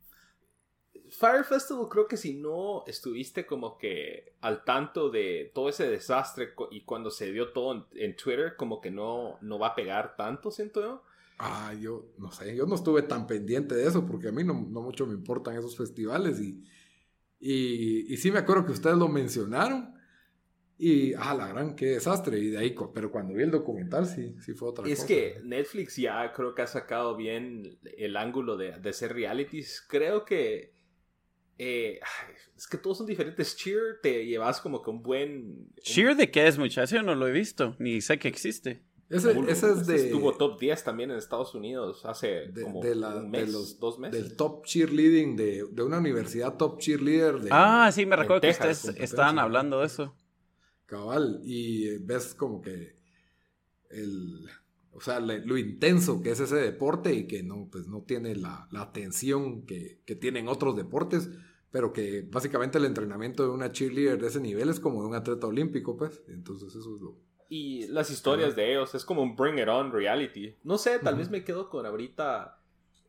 Fire Festival creo que si no estuviste como que al tanto de todo ese desastre y cuando se dio todo en, Twitter, como que no, no va a pegar tanto, siento yo. Ah, yo no sé, yo no estuve tan pendiente de eso porque a mí no, no mucho me importan esos festivales y y, y sí me acuerdo que ustedes lo mencionaron. Y, ah, la gran, qué desastre. Y de ahí, pero cuando vi el documental, sí, sí fue otra cosa. Es que Netflix ya creo que ha sacado bien el ángulo de, de ser realities. Creo que. Eh, es que todos son diferentes. Cheer te llevas como que un buen. ¿Cheer de qué es, muchacho? No lo he visto, ni sé que existe. Ese, es de. Estuvo top 10 también en Estados Unidos hace como un mes, los, dos meses. Del top cheerleading de, de, una universidad top cheerleader. De, ah, sí, me recuerdo que ustedes estaban hablando de eso. Cabal, y ves como que el. o sea, lo intenso que es ese deporte y que no, pues no tiene la, la atención que, que, tienen otros deportes, pero que básicamente el entrenamiento de una cheerleader de ese nivel es como de un atleta olímpico, pues. Entonces eso es lo... Y las historias de ellos, es como un Bring It On reality. No sé, tal vez me quedo con ahorita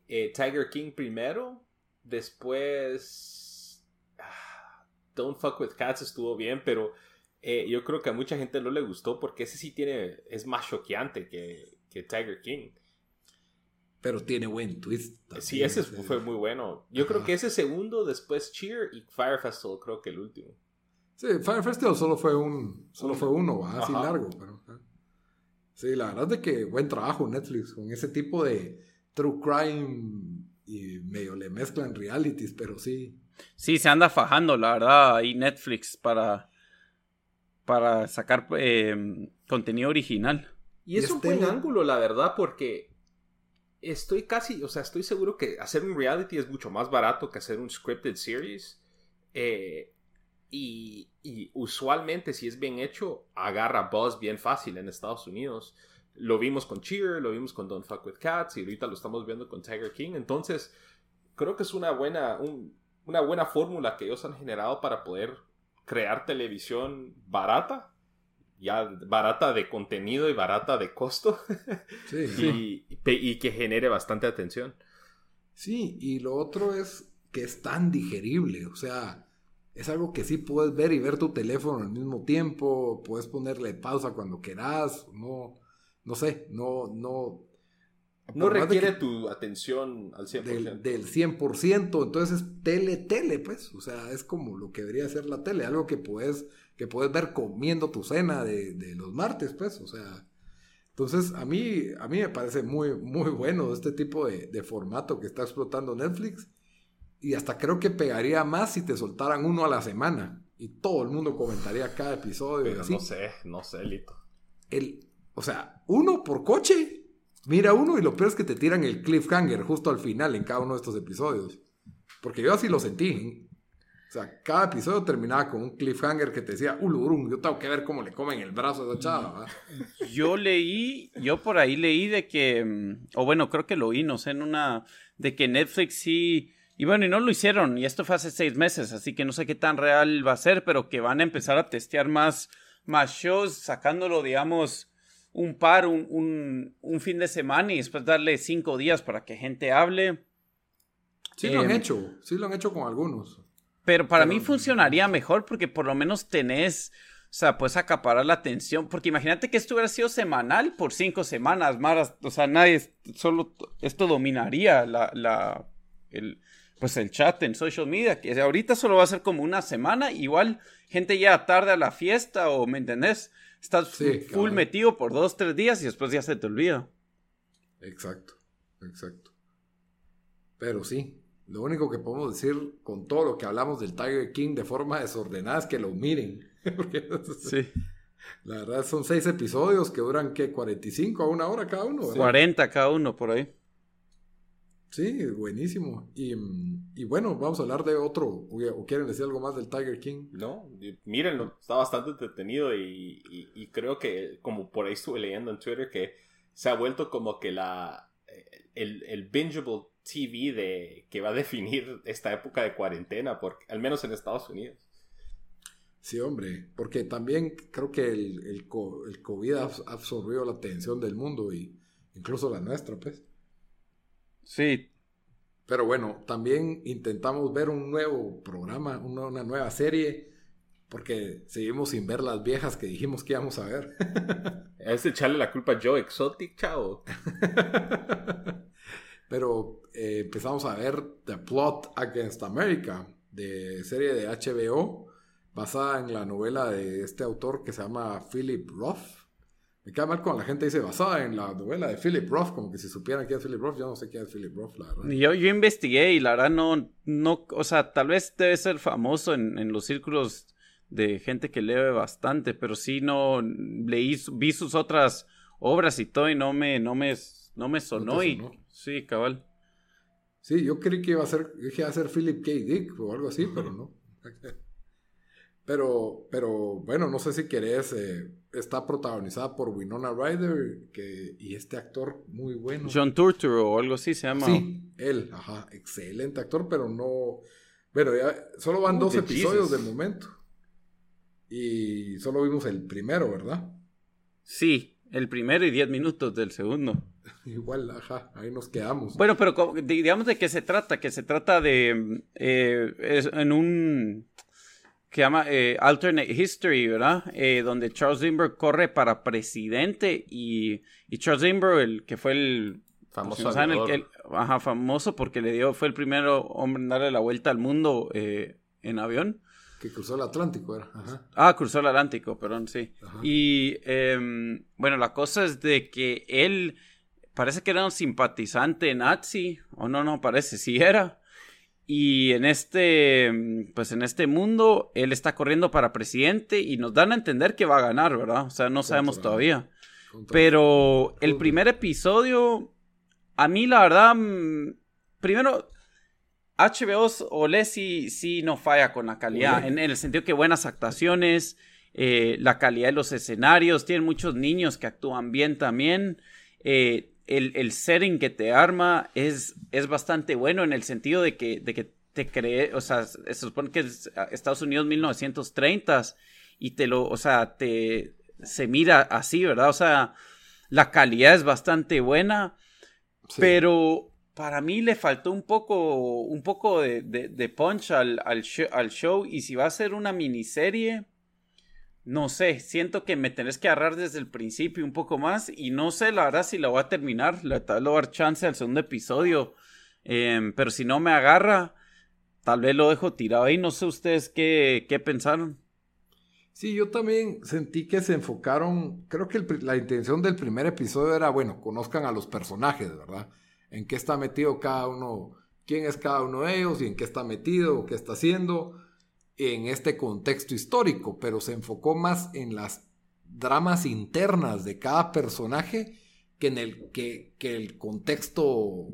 eh, Tiger King primero, después... Ah, Don't Fuck With Cats estuvo bien, pero eh, yo creo que a mucha gente no le gustó porque ese sí tiene, es más choqueante que, que Tiger King. Pero tiene buen twist. sí, ese fue muy bueno. Yo creo que ese segundo, después Cheer y Fire Festival, creo que el último. Sí, Fire Festival solo fue un, solo fue uno, así largo. Pero, sí, la verdad es que buen trabajo Netflix con ese tipo de true crime y medio le mezclan realities, pero sí. Sí, se anda fajando, la verdad, ahí Netflix para para sacar eh, contenido original. Y es un este buen ángulo, la verdad, porque estoy casi, o sea, estoy seguro que hacer un reality es mucho más barato que hacer un scripted series. Eh, y, usualmente, si es bien hecho, agarra buzz bien fácil en Estados Unidos. Lo vimos con Cheer, lo vimos con Don't Fuck With Cats y ahorita lo estamos viendo con Tiger King. Entonces, creo que es una buena, una buena fórmula que ellos han generado para poder crear televisión barata, ya barata de contenido y barata de costo, sí, y, que genere bastante atención. Sí, y lo otro es que es tan digerible, o sea, es algo que sí puedes ver y ver tu teléfono al mismo tiempo, puedes ponerle pausa cuando quieras, no, no sé, no, no, no requiere tu atención al 100%. Del, del 100%, entonces es tele, tele, pues. O sea, es como lo que debería ser la tele, algo que puedes, que puedes ver comiendo tu cena de, de los martes, pues. O sea, entonces a mí, a mí me parece muy, muy bueno este tipo de, de, formato que está explotando Netflix. Y hasta creo que pegaría más si te soltaran uno a la semana. Y todo el mundo comentaría cada episodio. Pero no sé, no sé, Lito. El, o sea, uno por coche Mira uno y lo peor es que te tiran el cliffhanger justo al final en cada uno de estos episodios. Porque yo así lo sentí. ¿eh? O sea, cada episodio terminaba con un cliffhanger que te decía, Ulurum, yo tengo que ver cómo le comen el brazo a esa chava. Yo leí, yo por ahí leí de que, mm, o bueno, creo que lo oí, no sé, en una, de que Netflix sí, y bueno, y no lo hicieron, y esto fue hace seis meses, así que no sé qué tan real va a ser, pero que van a empezar a testear más, más shows, sacándolo, digamos, un par, un, fin de semana y después darle cinco días para que gente hable. Sí lo han em, hecho, sí lo han hecho con algunos. Pero para mí funcionaría mejor porque por lo menos tenés, o sea, puedes acaparar la atención. Porque imagínate que esto hubiera sido semanal por cinco semanas, más, o sea, nadie, solo esto dominaría la, la, el, pues el chat en social media, que ahorita solo va a ser como una semana, igual gente ya tarde a la fiesta o, ¿me entendés? Estás full metido por dos, tres días y después ya se te olvida. Exacto, exacto. Pero sí, lo único que podemos decir con todo lo que hablamos del Tiger King de forma desordenada es que lo miren. sí. La verdad son seis episodios que duran, ¿qué? 45 a una hora cada uno. 40 cada uno por ahí. Sí, buenísimo. Y, y, bueno, vamos a hablar de otro. ¿O quieren decir algo más del Tiger King? No, mírenlo, está bastante entretenido y, y, creo que, como por ahí estuve leyendo en Twitter, que se ha vuelto como que la el, el bingeable TV de, que va a definir esta época de cuarentena, porque, al menos en Estados Unidos. Sí, hombre, porque también creo que el, el, el COVID ha absorbido la atención del mundo y incluso la nuestra, pues. Sí. Pero bueno, también intentamos ver un nuevo programa, una, nueva serie, porque seguimos sin ver las viejas que dijimos que íbamos a ver. es echarle la culpa a Joe Exotic, chao. Pero eh, empezamos a ver The Plot Against America, de serie de HBO, basada en la novela de este autor que se llama Philip Roth. Me queda mal cuando la gente dice basada en la novela de Philip Roth, como que si supieran quién es Philip Roth, yo no sé quién es Philip Roth, la verdad. Yo, yo investigué y la verdad no, no, o sea, tal vez debe ser famoso en, en los círculos de gente que lee bastante, pero sí no leí, vi sus otras obras y todo y no me, no me, no me sonó, y sí, cabal. Sí, yo creí que iba a ser, dije a ser Philip K. Dick o algo así, pero no. Pero, pero bueno, no sé si querés eh, está protagonizada por Winona Ryder que, y este actor muy bueno. John Turturro o algo así se llama. Sí, él, ajá, excelente actor, pero no... Bueno, ya solo van dos episodios de momento. Y solo vimos el primero, ¿verdad? Sí, el primero y diez minutos del segundo. Igual, ajá, ahí nos quedamos. Bueno, pero digamos de qué se trata, que se trata de... Eh, es en un que llama eh, Alternate History, ¿verdad? Eh, donde Charles Lindbergh corre para presidente y, y Charles Lindbergh, el que fue el famoso, el ajá, famoso porque le dio, fue el primer hombre en darle la vuelta al mundo eh, en avión. Que cruzó el Atlántico, era. Ah, cruzó el Atlántico, perdón, sí. Y em, bueno, la cosa es de que él parece que era un simpatizante nazi, o no, no, parece, sí era. Y en este, mm, pues en este mundo, él está corriendo para presidente y nos dan a entender que va a ganar, ¿verdad? O sea, no sabemos todavía. Pero el primer episodio, a mí la verdad, mm, primero, HBO o sí, sí no falla con la calidad, en, el sentido que buenas actuaciones, eh, la calidad de los escenarios, tienen muchos niños que actúan bien también. Eh, el, setting que te arma es, es bastante bueno en el sentido de que, de que te cree, o sea, se supone que es Estados Unidos 1930 y te lo, o sea, te, se mira así, ¿verdad? O sea, la calidad es bastante buena, pero para mí le faltó un poco, un poco de, de, punch al, al, al show y si va a ser una miniserie no sé, siento que me tenés que agarrar desde el principio un poco más y no sé la verdad si la voy a terminar, le voy a dar chance al segundo episodio, em, pero si no me agarra, tal vez lo dejo tirado ahí, no sé ustedes qué, qué pensaron. Sí, yo también sentí que se enfocaron, creo que la intención del primer episodio era, bueno, conozcan a los personajes, ¿verdad? En qué está metido cada uno, quién es cada uno de ellos y en qué está metido, qué está haciendo en este contexto histórico, pero se enfocó más en las dramas internas de cada personaje que en el, que, el contexto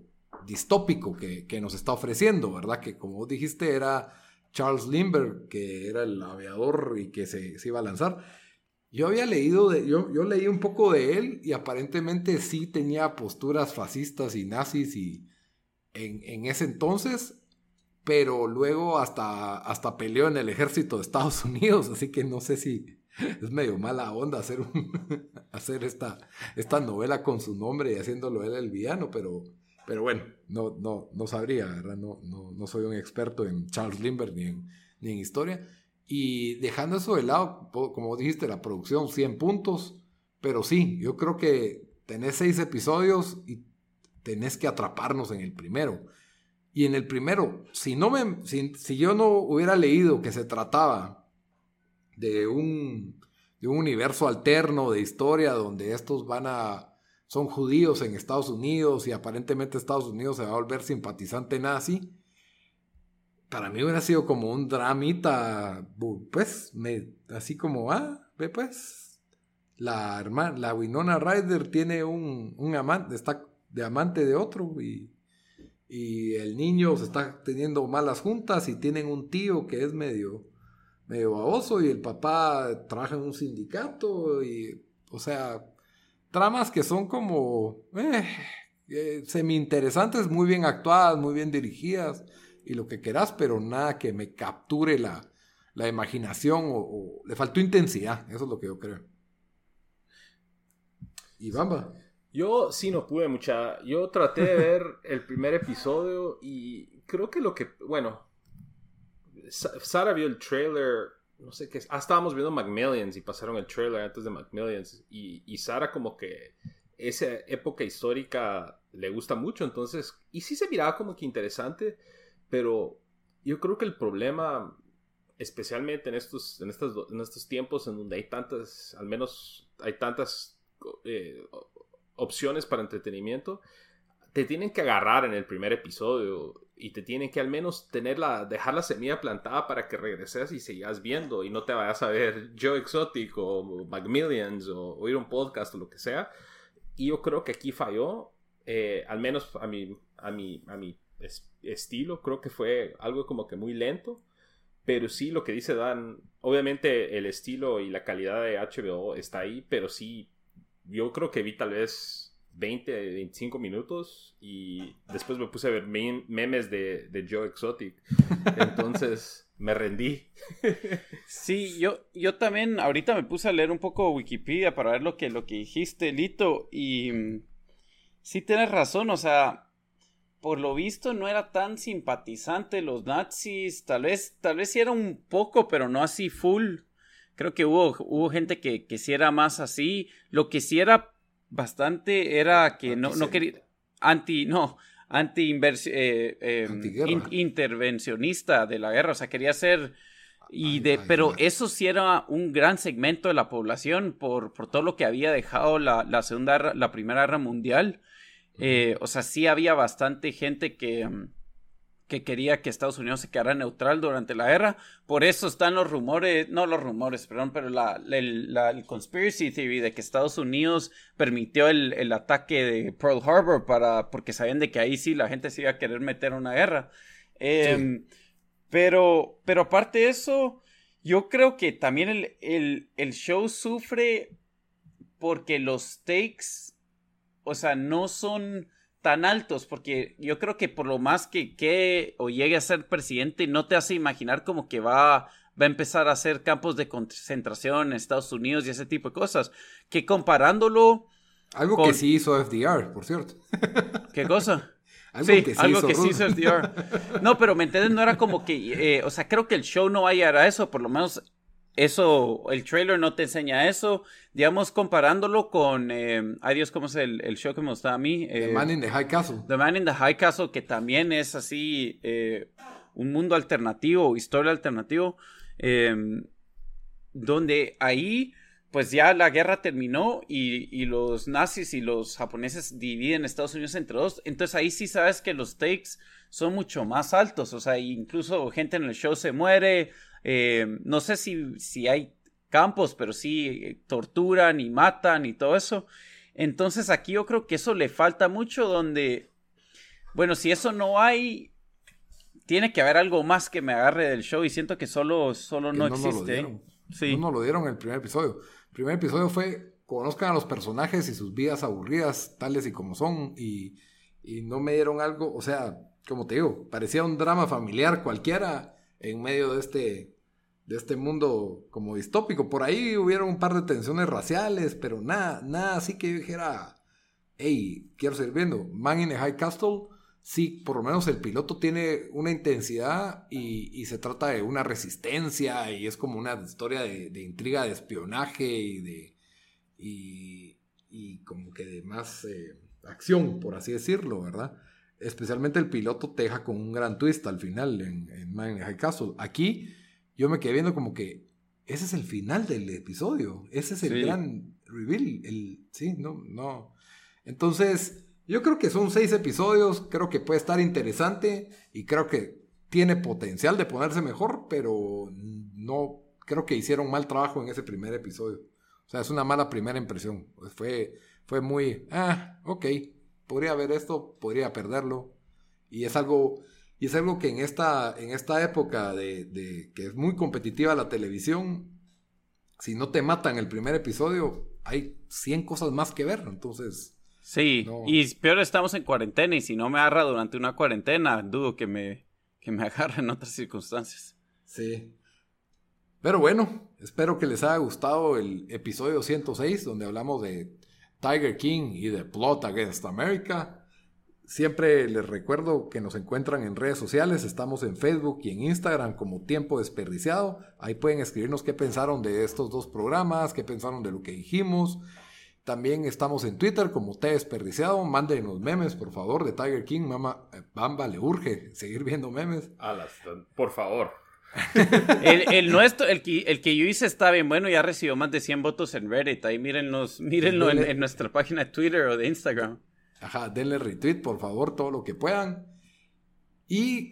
distópico que, nos está ofreciendo, ¿verdad? Que como dijiste era Charles Lindbergh, que era el aviador y que se, iba a lanzar. Yo había leído, yo, yo leí un poco de él y aparentemente sí tenía posturas fascistas y nazis y en, en ese entonces pero luego hasta, hasta peleó en el ejército de Estados Unidos, así que no sé si es medio mala onda hacer, hacer esta, esta novela con su nombre y haciéndolo él el villano, pero, pero bueno, no, no, no sabría, ¿verdad? No, no, no soy un experto en Charles Lindbergh ni en, ni en historia. Y dejando eso de lado, como dijiste, la producción 100 puntos, pero sí, yo creo que tenés seis episodios y tenés que atraparnos en el primero. Y en el primero, si, no me, si, yo no hubiera leído que se trataba de un, de un universo alterno de historia donde estos van a son judíos en Estados Unidos y aparentemente Estados Unidos se va a volver simpatizante nazi. Para mí hubiera sido como un dramita, pues, así como, ah, ve pues, la hermana, la Winona Ryder tiene un, un amante, está de amante de otro y y el niño se está teniendo malas juntas y tienen un tío que es medio, medio baboso y el papá trabaja en un sindicato y, o sea, tramas que son como eh, eh, semi interesantes, muy bien actuadas, muy bien dirigidas y lo que querás, pero nada que me capture la, la imaginación o, le faltó intensidad, eso es lo que yo creo. Y Bamba. Yo sí no pude mucha. Yo traté de ver el primer episodio y creo que lo que. Bueno. Sara vio el trailer. No sé qué. Ah, estábamos viendo Macmillions y pasaron el trailer antes de Macmillions. Y, y Sara, como que. Esa época histórica le gusta mucho. Entonces. Y sí se miraba como que interesante. Pero yo creo que el problema. Especialmente en estos, en estos, en estos tiempos en donde hay tantas. Al menos hay tantas. Eh, opciones para entretenimiento, te tienen que agarrar en el primer episodio y te tienen que al menos tener la, dejar la semilla plantada para que regreses y sigas viendo y no te vayas a ver Joe Exotic o Macmillions o oír un podcast o lo que sea. Y yo creo que aquí falló, eh, al menos a mi, a mi, a mi estilo, creo que fue algo como que muy lento. Pero sí, lo que dice Dan, obviamente el estilo y la calidad de HBO está ahí, pero sí, yo creo que vi tal vez 20, 25 minutos y después me puse a ver memes de, de Joe Exotic. Entonces me rendí. Sí, yo, yo también ahorita me puse a leer un poco Wikipedia para ver lo que, lo que dijiste, Lito, y mm, sí tienes razón, o sea, por lo visto no era tan simpatizante los nazis, tal vez, tal vez sí era un poco, pero no así full. Creo que hubo, hubo gente que, que sí era más así. Lo que sí era bastante era que no, no quería. Anti, no, anti eh, em, intervencionista de la guerra. O sea, quería ser. Y de, pero eso sí era un gran segmento de la población por, por todo lo que había dejado la, la segunda, la primera guerra mundial. Eh, o sea, sí había bastante gente que, em, que quería que Estados Unidos se quedara neutral durante la guerra. Por eso están los rumores, no los rumores, perdón, pero la, el, conspiracy theory de que Estados Unidos permitió el, ataque de Pearl Harbor para, porque sabían de que ahí sí la gente se iba a querer meter una guerra. Em, pero, pero aparte de eso, yo creo que también el, el show sufre porque los stakes, o sea, no son tan altos, porque yo creo que por lo más que, que o llegue a ser presidente, no te hace imaginar como que va, va a empezar a hacer campos de concentración en Estados Unidos y ese tipo de cosas, que comparándolo... Algo que sí hizo FDR, por cierto. ¿Qué cosa? sí, algo que sí hizo FDR. No, pero me entiendes, no era como que, eh, o sea, creo que el show no vaya a eso, por lo menos eso, el trailer no te enseña eso. Digamos, comparándolo con, eh, ay Dios, ¿cómo es el, show que me gusta a mí? the Man in the High Castle. The Man in the High Castle, que también es así, eh, un mundo alternativo, historia alternativo, em, donde ahí, pues ya la guerra terminó y, y, los nazis y los japoneses dividen Estados Unidos entre dos. Entonces ahí sí sabes que los takes son mucho más altos, o sea, incluso gente en el show se muere, eh, no sé si, si hay campos, pero sí eh, torturan y matan y todo eso. Entonces aquí yo creo que eso le falta mucho donde, bueno, si eso no hay, tiene que haber algo más que me agarre del show y siento que solo, solo no, existe. No sí. No lo dieron en el primer episodio. El primer episodio fue conozcan a los personajes y sus vidas aburridas, tales y como son, y, y no me dieron algo, o sea, como te digo, parecía un drama familiar cualquiera en medio de este, de este mundo como distópico. Por ahí hubieron un par de tensiones raciales, pero nada, nada así que yo dijera, hey, quiero seguir viendo. Man in the High Castle, sí, por lo menos el piloto tiene una intensidad y, se trata de una resistencia y es como una historia de, intriga, de espionaje y de... Y, como que de más eh, acción, por así decirlo, ¿verdad? Especialmente el piloto te deja con un gran twist al final en, en Man in High Castle. Aquí yo me quedé viendo como que ese es el final del episodio, ese es el gran reveal, el, sí, no, no. Entonces, yo creo que son seis episodios, creo que puede estar interesante y creo que tiene potencial de ponerse mejor, pero no creo que hicieron mal trabajo en ese primer episodio. O sea, es una mala primera impresión. Fue, fue muy, ah, ok, podría ver esto, podría perderlo. Y es algo, y es algo que en esta, en esta época de, que es muy competitiva la televisión, si no te matan el primer episodio, hay 100 cosas más que ver. Entonces... Sí, y peor estamos en cuarentena y si no me agarra durante una cuarentena, dudo que me, que me agarre en otras circunstancias. Sí. Pero bueno, espero que les haya gustado el episodio 106 donde hablamos de Tiger King y The Plot Against America. Siempre les recuerdo que nos encuentran en redes sociales, estamos en Facebook y en Instagram como Tiempo Desperdiciado. Ahí pueden escribirnos qué pensaron de estos dos programas, qué pensaron de lo que dijimos. También estamos en Twitter como T Desperdiciado. Mándenos memes, por favor, de Tiger King. Mama, eh, Bamba le urge seguir viendo memes. por favor el, nuestro, el que, el que yo hice está bien bueno, ya recibió más de 100 votos en Reddit. Ahí mírenlos, mírenlo en, nuestra página de Twitter o de Instagram. Ajá, denle retweet, por favor, todo lo que puedan. Y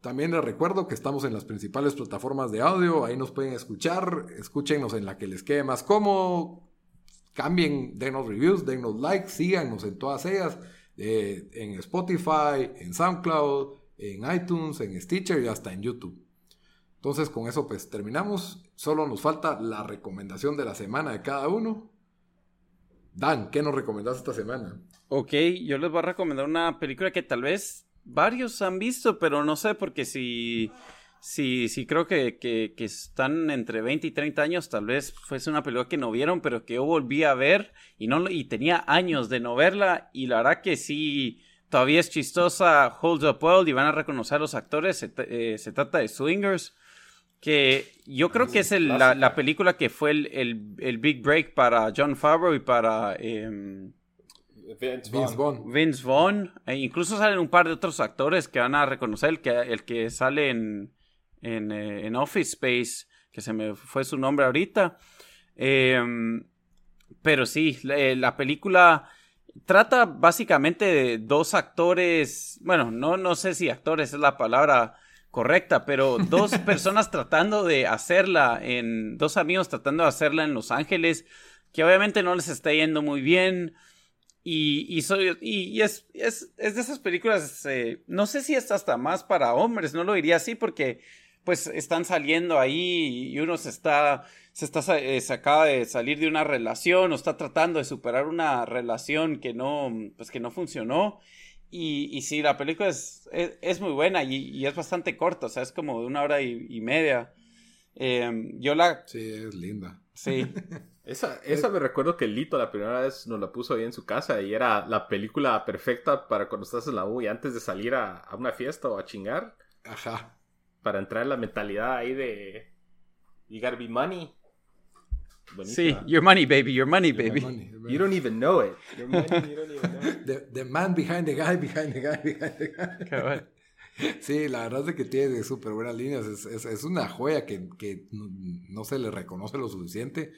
también les recuerdo que estamos en las principales plataformas de audio, ahí nos pueden escuchar, escúchenos en la que les quede más cómodo, cambien, denos reviews, denos likes, síganos en todas ellas, eh, en Spotify, en SoundCloud, en iTunes, en Stitcher y hasta en YouTube. Entonces con eso pues terminamos. Solo nos falta la recomendación de la semana de cada uno. Dan, ¿qué nos recomendás esta semana? Ok, yo les voy a recomendar una película que tal vez varios han visto, pero no sé, porque si, si, si creo que, que, están entre 20 y 30 años, tal vez fuese una película que no vieron, pero que yo volví a ver y, no, y tenía años de no verla, y la verdad que sí, todavía es chistosa, Hold Up World, y van a reconocer a los actores, se, eh, se trata de Swingers que yo creo que es el, la, la, película que fue el, el, el, big break para John Favreau y para eh, Vince, Vince Vaughn. Vince Vaughn. E incluso salen un par de otros actores que van a reconocer, el que, el que sale en, en, eh, en Office Space, que se me fue su nombre ahorita. Eh, pero sí, la, la, película trata básicamente de dos actores, bueno, no, no sé si actores es la palabra correcta, pero dos personas tratando de hacerla en, dos amigos tratando de hacerla en Los Ángeles, que obviamente no les está yendo muy bien. Y, y, soy, y, y es, es, es, de esas películas, eh, no sé si es hasta más para hombres, no lo diría así porque pues están saliendo ahí y uno se está, se está, eh, se acaba de salir de una relación o está tratando de superar una relación que no, pues que no funcionó y, y sí, la película es, es, es muy buena y, y, es bastante corta, o sea, es como de una hora y, y media. Eh, yo la... Sí, es linda. Sí. esa, esa me recuerdo que Lito la primera vez nos la puso ahí en su casa y era la película perfecta para cuando estás en la U y antes de salir a, a una fiesta o a chingar. Ajá. Para entrar en la mentalidad ahí de... You gotta be money. Buenísima. Sí, your money, baby, your money, baby. Money, your money. You don't even know it. Your money, you don't even know it. The, the, man behind the guy, behind the guy, behind the guy. Cabal. Sí, la verdad es que tiene súper buenas líneas. Es, es, es, una joya que, que no, no, se le reconoce lo suficiente.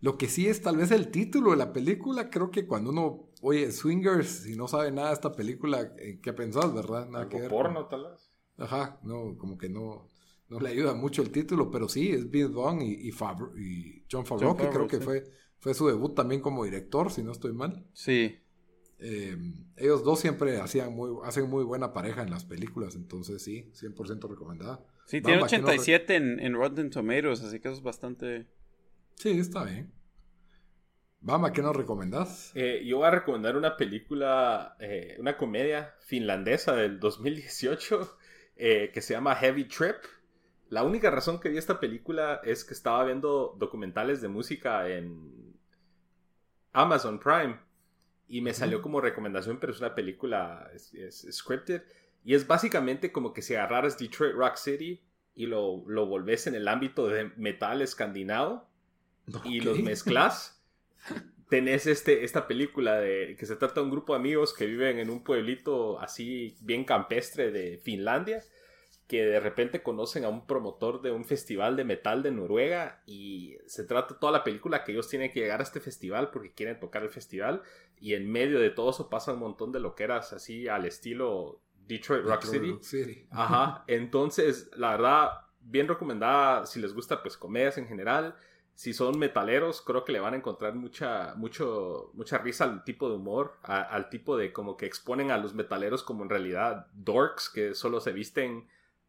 Lo que sí es tal vez el título de la película. Creo que cuando uno oye Swingers y no sabe nada de esta película, ¿qué pensás, verdad? Nada que ver. porno, tal vez. Ajá, no, como que no, no le ayuda mucho el título, pero sí, es Vince Vaughn y, y, Favre, y John Favreau, John que creo que sí. fue, fue su debut también como director, si no estoy mal. Sí. Eh, ellos dos siempre hacían muy, hacen muy buena pareja en las películas, entonces sí, 100% recomendada. Sí, tiene 87 no... en, en, Rotten Tomatoes, así que eso es bastante... Sí, está bien. Bama, ¿qué nos recomendás? Eh, yo voy a recomendar una película, eh, una comedia finlandesa del 2018 eh, que se llama Heavy Trip. La única razón que vi esta película es que estaba viendo documentales de música en Amazon Prime y me salió como recomendación, pero es una película es, es, scripted y es básicamente como que si agarraras Detroit Rock City y lo, lo volvés en el ámbito de metal escandinavo okay. y los mezclas. Tenés este, esta película de que se trata de un grupo de amigos que viven en un pueblito así bien campestre de Finlandia que de repente conocen a un promotor de un festival de metal de Noruega y se trata toda la película que ellos tienen que llegar a este festival porque quieren tocar el festival y en medio de todo eso pasa un montón de loqueras así al estilo Detroit Rock Detroit City. City. Ajá, entonces la verdad bien recomendada si les gusta pues comedias en general. Si son metaleros, creo que le van a encontrar mucha, mucho, mucha risa al tipo de humor, a, al tipo de como que exponen a los metaleros como en realidad dorks que solo se visten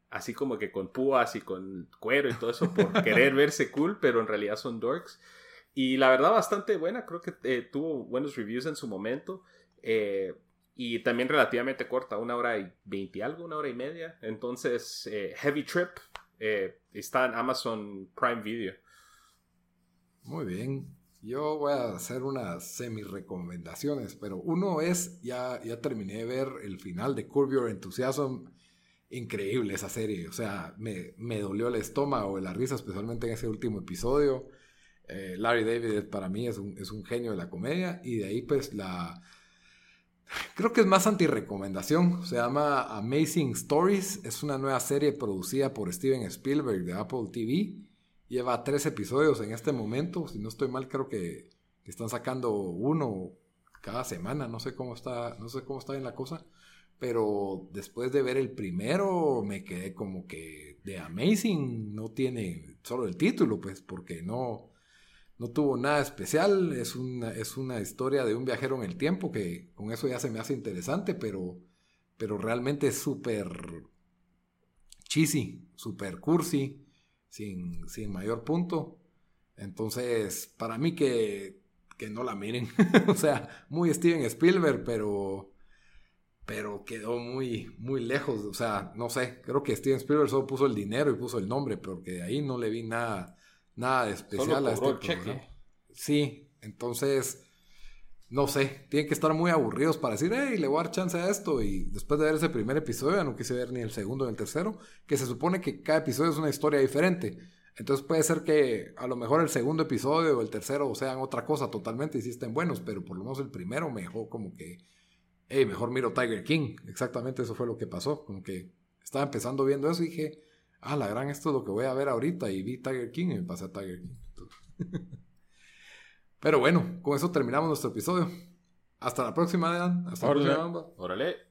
así como que con púas y con cuero y todo eso por querer verse cool, pero en realidad son dorks. Y la verdad bastante buena, creo que eh, tuvo buenos reviews en su momento. Eh, y también relativamente corta, una hora y veinte algo, una hora y media. Entonces, eh, Heavy Trip está en Amazon Prime Video. Muy bien. Yo voy a hacer unas semi recomendaciones, pero uno es, ya, ya terminé de ver el final de Curb Your Enthusiasm increíble esa serie. O sea, me, me, dolió el estómago la risa, especialmente en ese último episodio. Eh, Larry David para mí es un, es un, genio de la comedia. Y de ahí, pues, la. Creo que es más anti-recomendación. Se llama Amazing Stories. Es una nueva serie producida por Steven Spielberg de Apple TV. Lleva tres episodios en este momento. Si no estoy mal, creo que, están sacando uno cada semana. No sé cómo está, no sé cómo está bien la cosa. Pero después de ver el primero, me quedé como que de Amazing no tiene solo el título, pues, porque no, no tuvo nada especial. Es una, es una historia de un viajero en el tiempo que con eso ya se me hace interesante, pero, pero realmente es súper cheesy, súper cursi. sin, sin mayor punto. Entonces, para mí que, que no la miren. o sea, muy Steven Spielberg, pero pero quedó muy, muy lejos. O sea, no sé, creo que Steven Spielberg solo puso el dinero y puso el nombre, porque ahí no le vi nada, nada de especial a este cheque. Sí, entonces, no sé, tienen que estar muy aburridos para decir, hey, le voy a dar chance a esto. Y después de ver ese primer episodio, ya no quise ver ni el segundo ni el tercero, que se supone que cada episodio es una historia diferente. Entonces puede ser que a lo mejor el segundo episodio o el tercero sean otra cosa totalmente y sí estén buenos, pero por lo menos el primero me dejó como que hey, mejor miro Tiger King. Exactamente eso fue lo que pasó. Como que estaba empezando viendo eso y dije, ah, la gran, esto es lo que voy a ver ahorita. Y vi Tiger King y me pasé a Tiger King. Pero bueno, con eso terminamos nuestro episodio. Hasta la próxima, Dan. Hasta la próxima. Órale.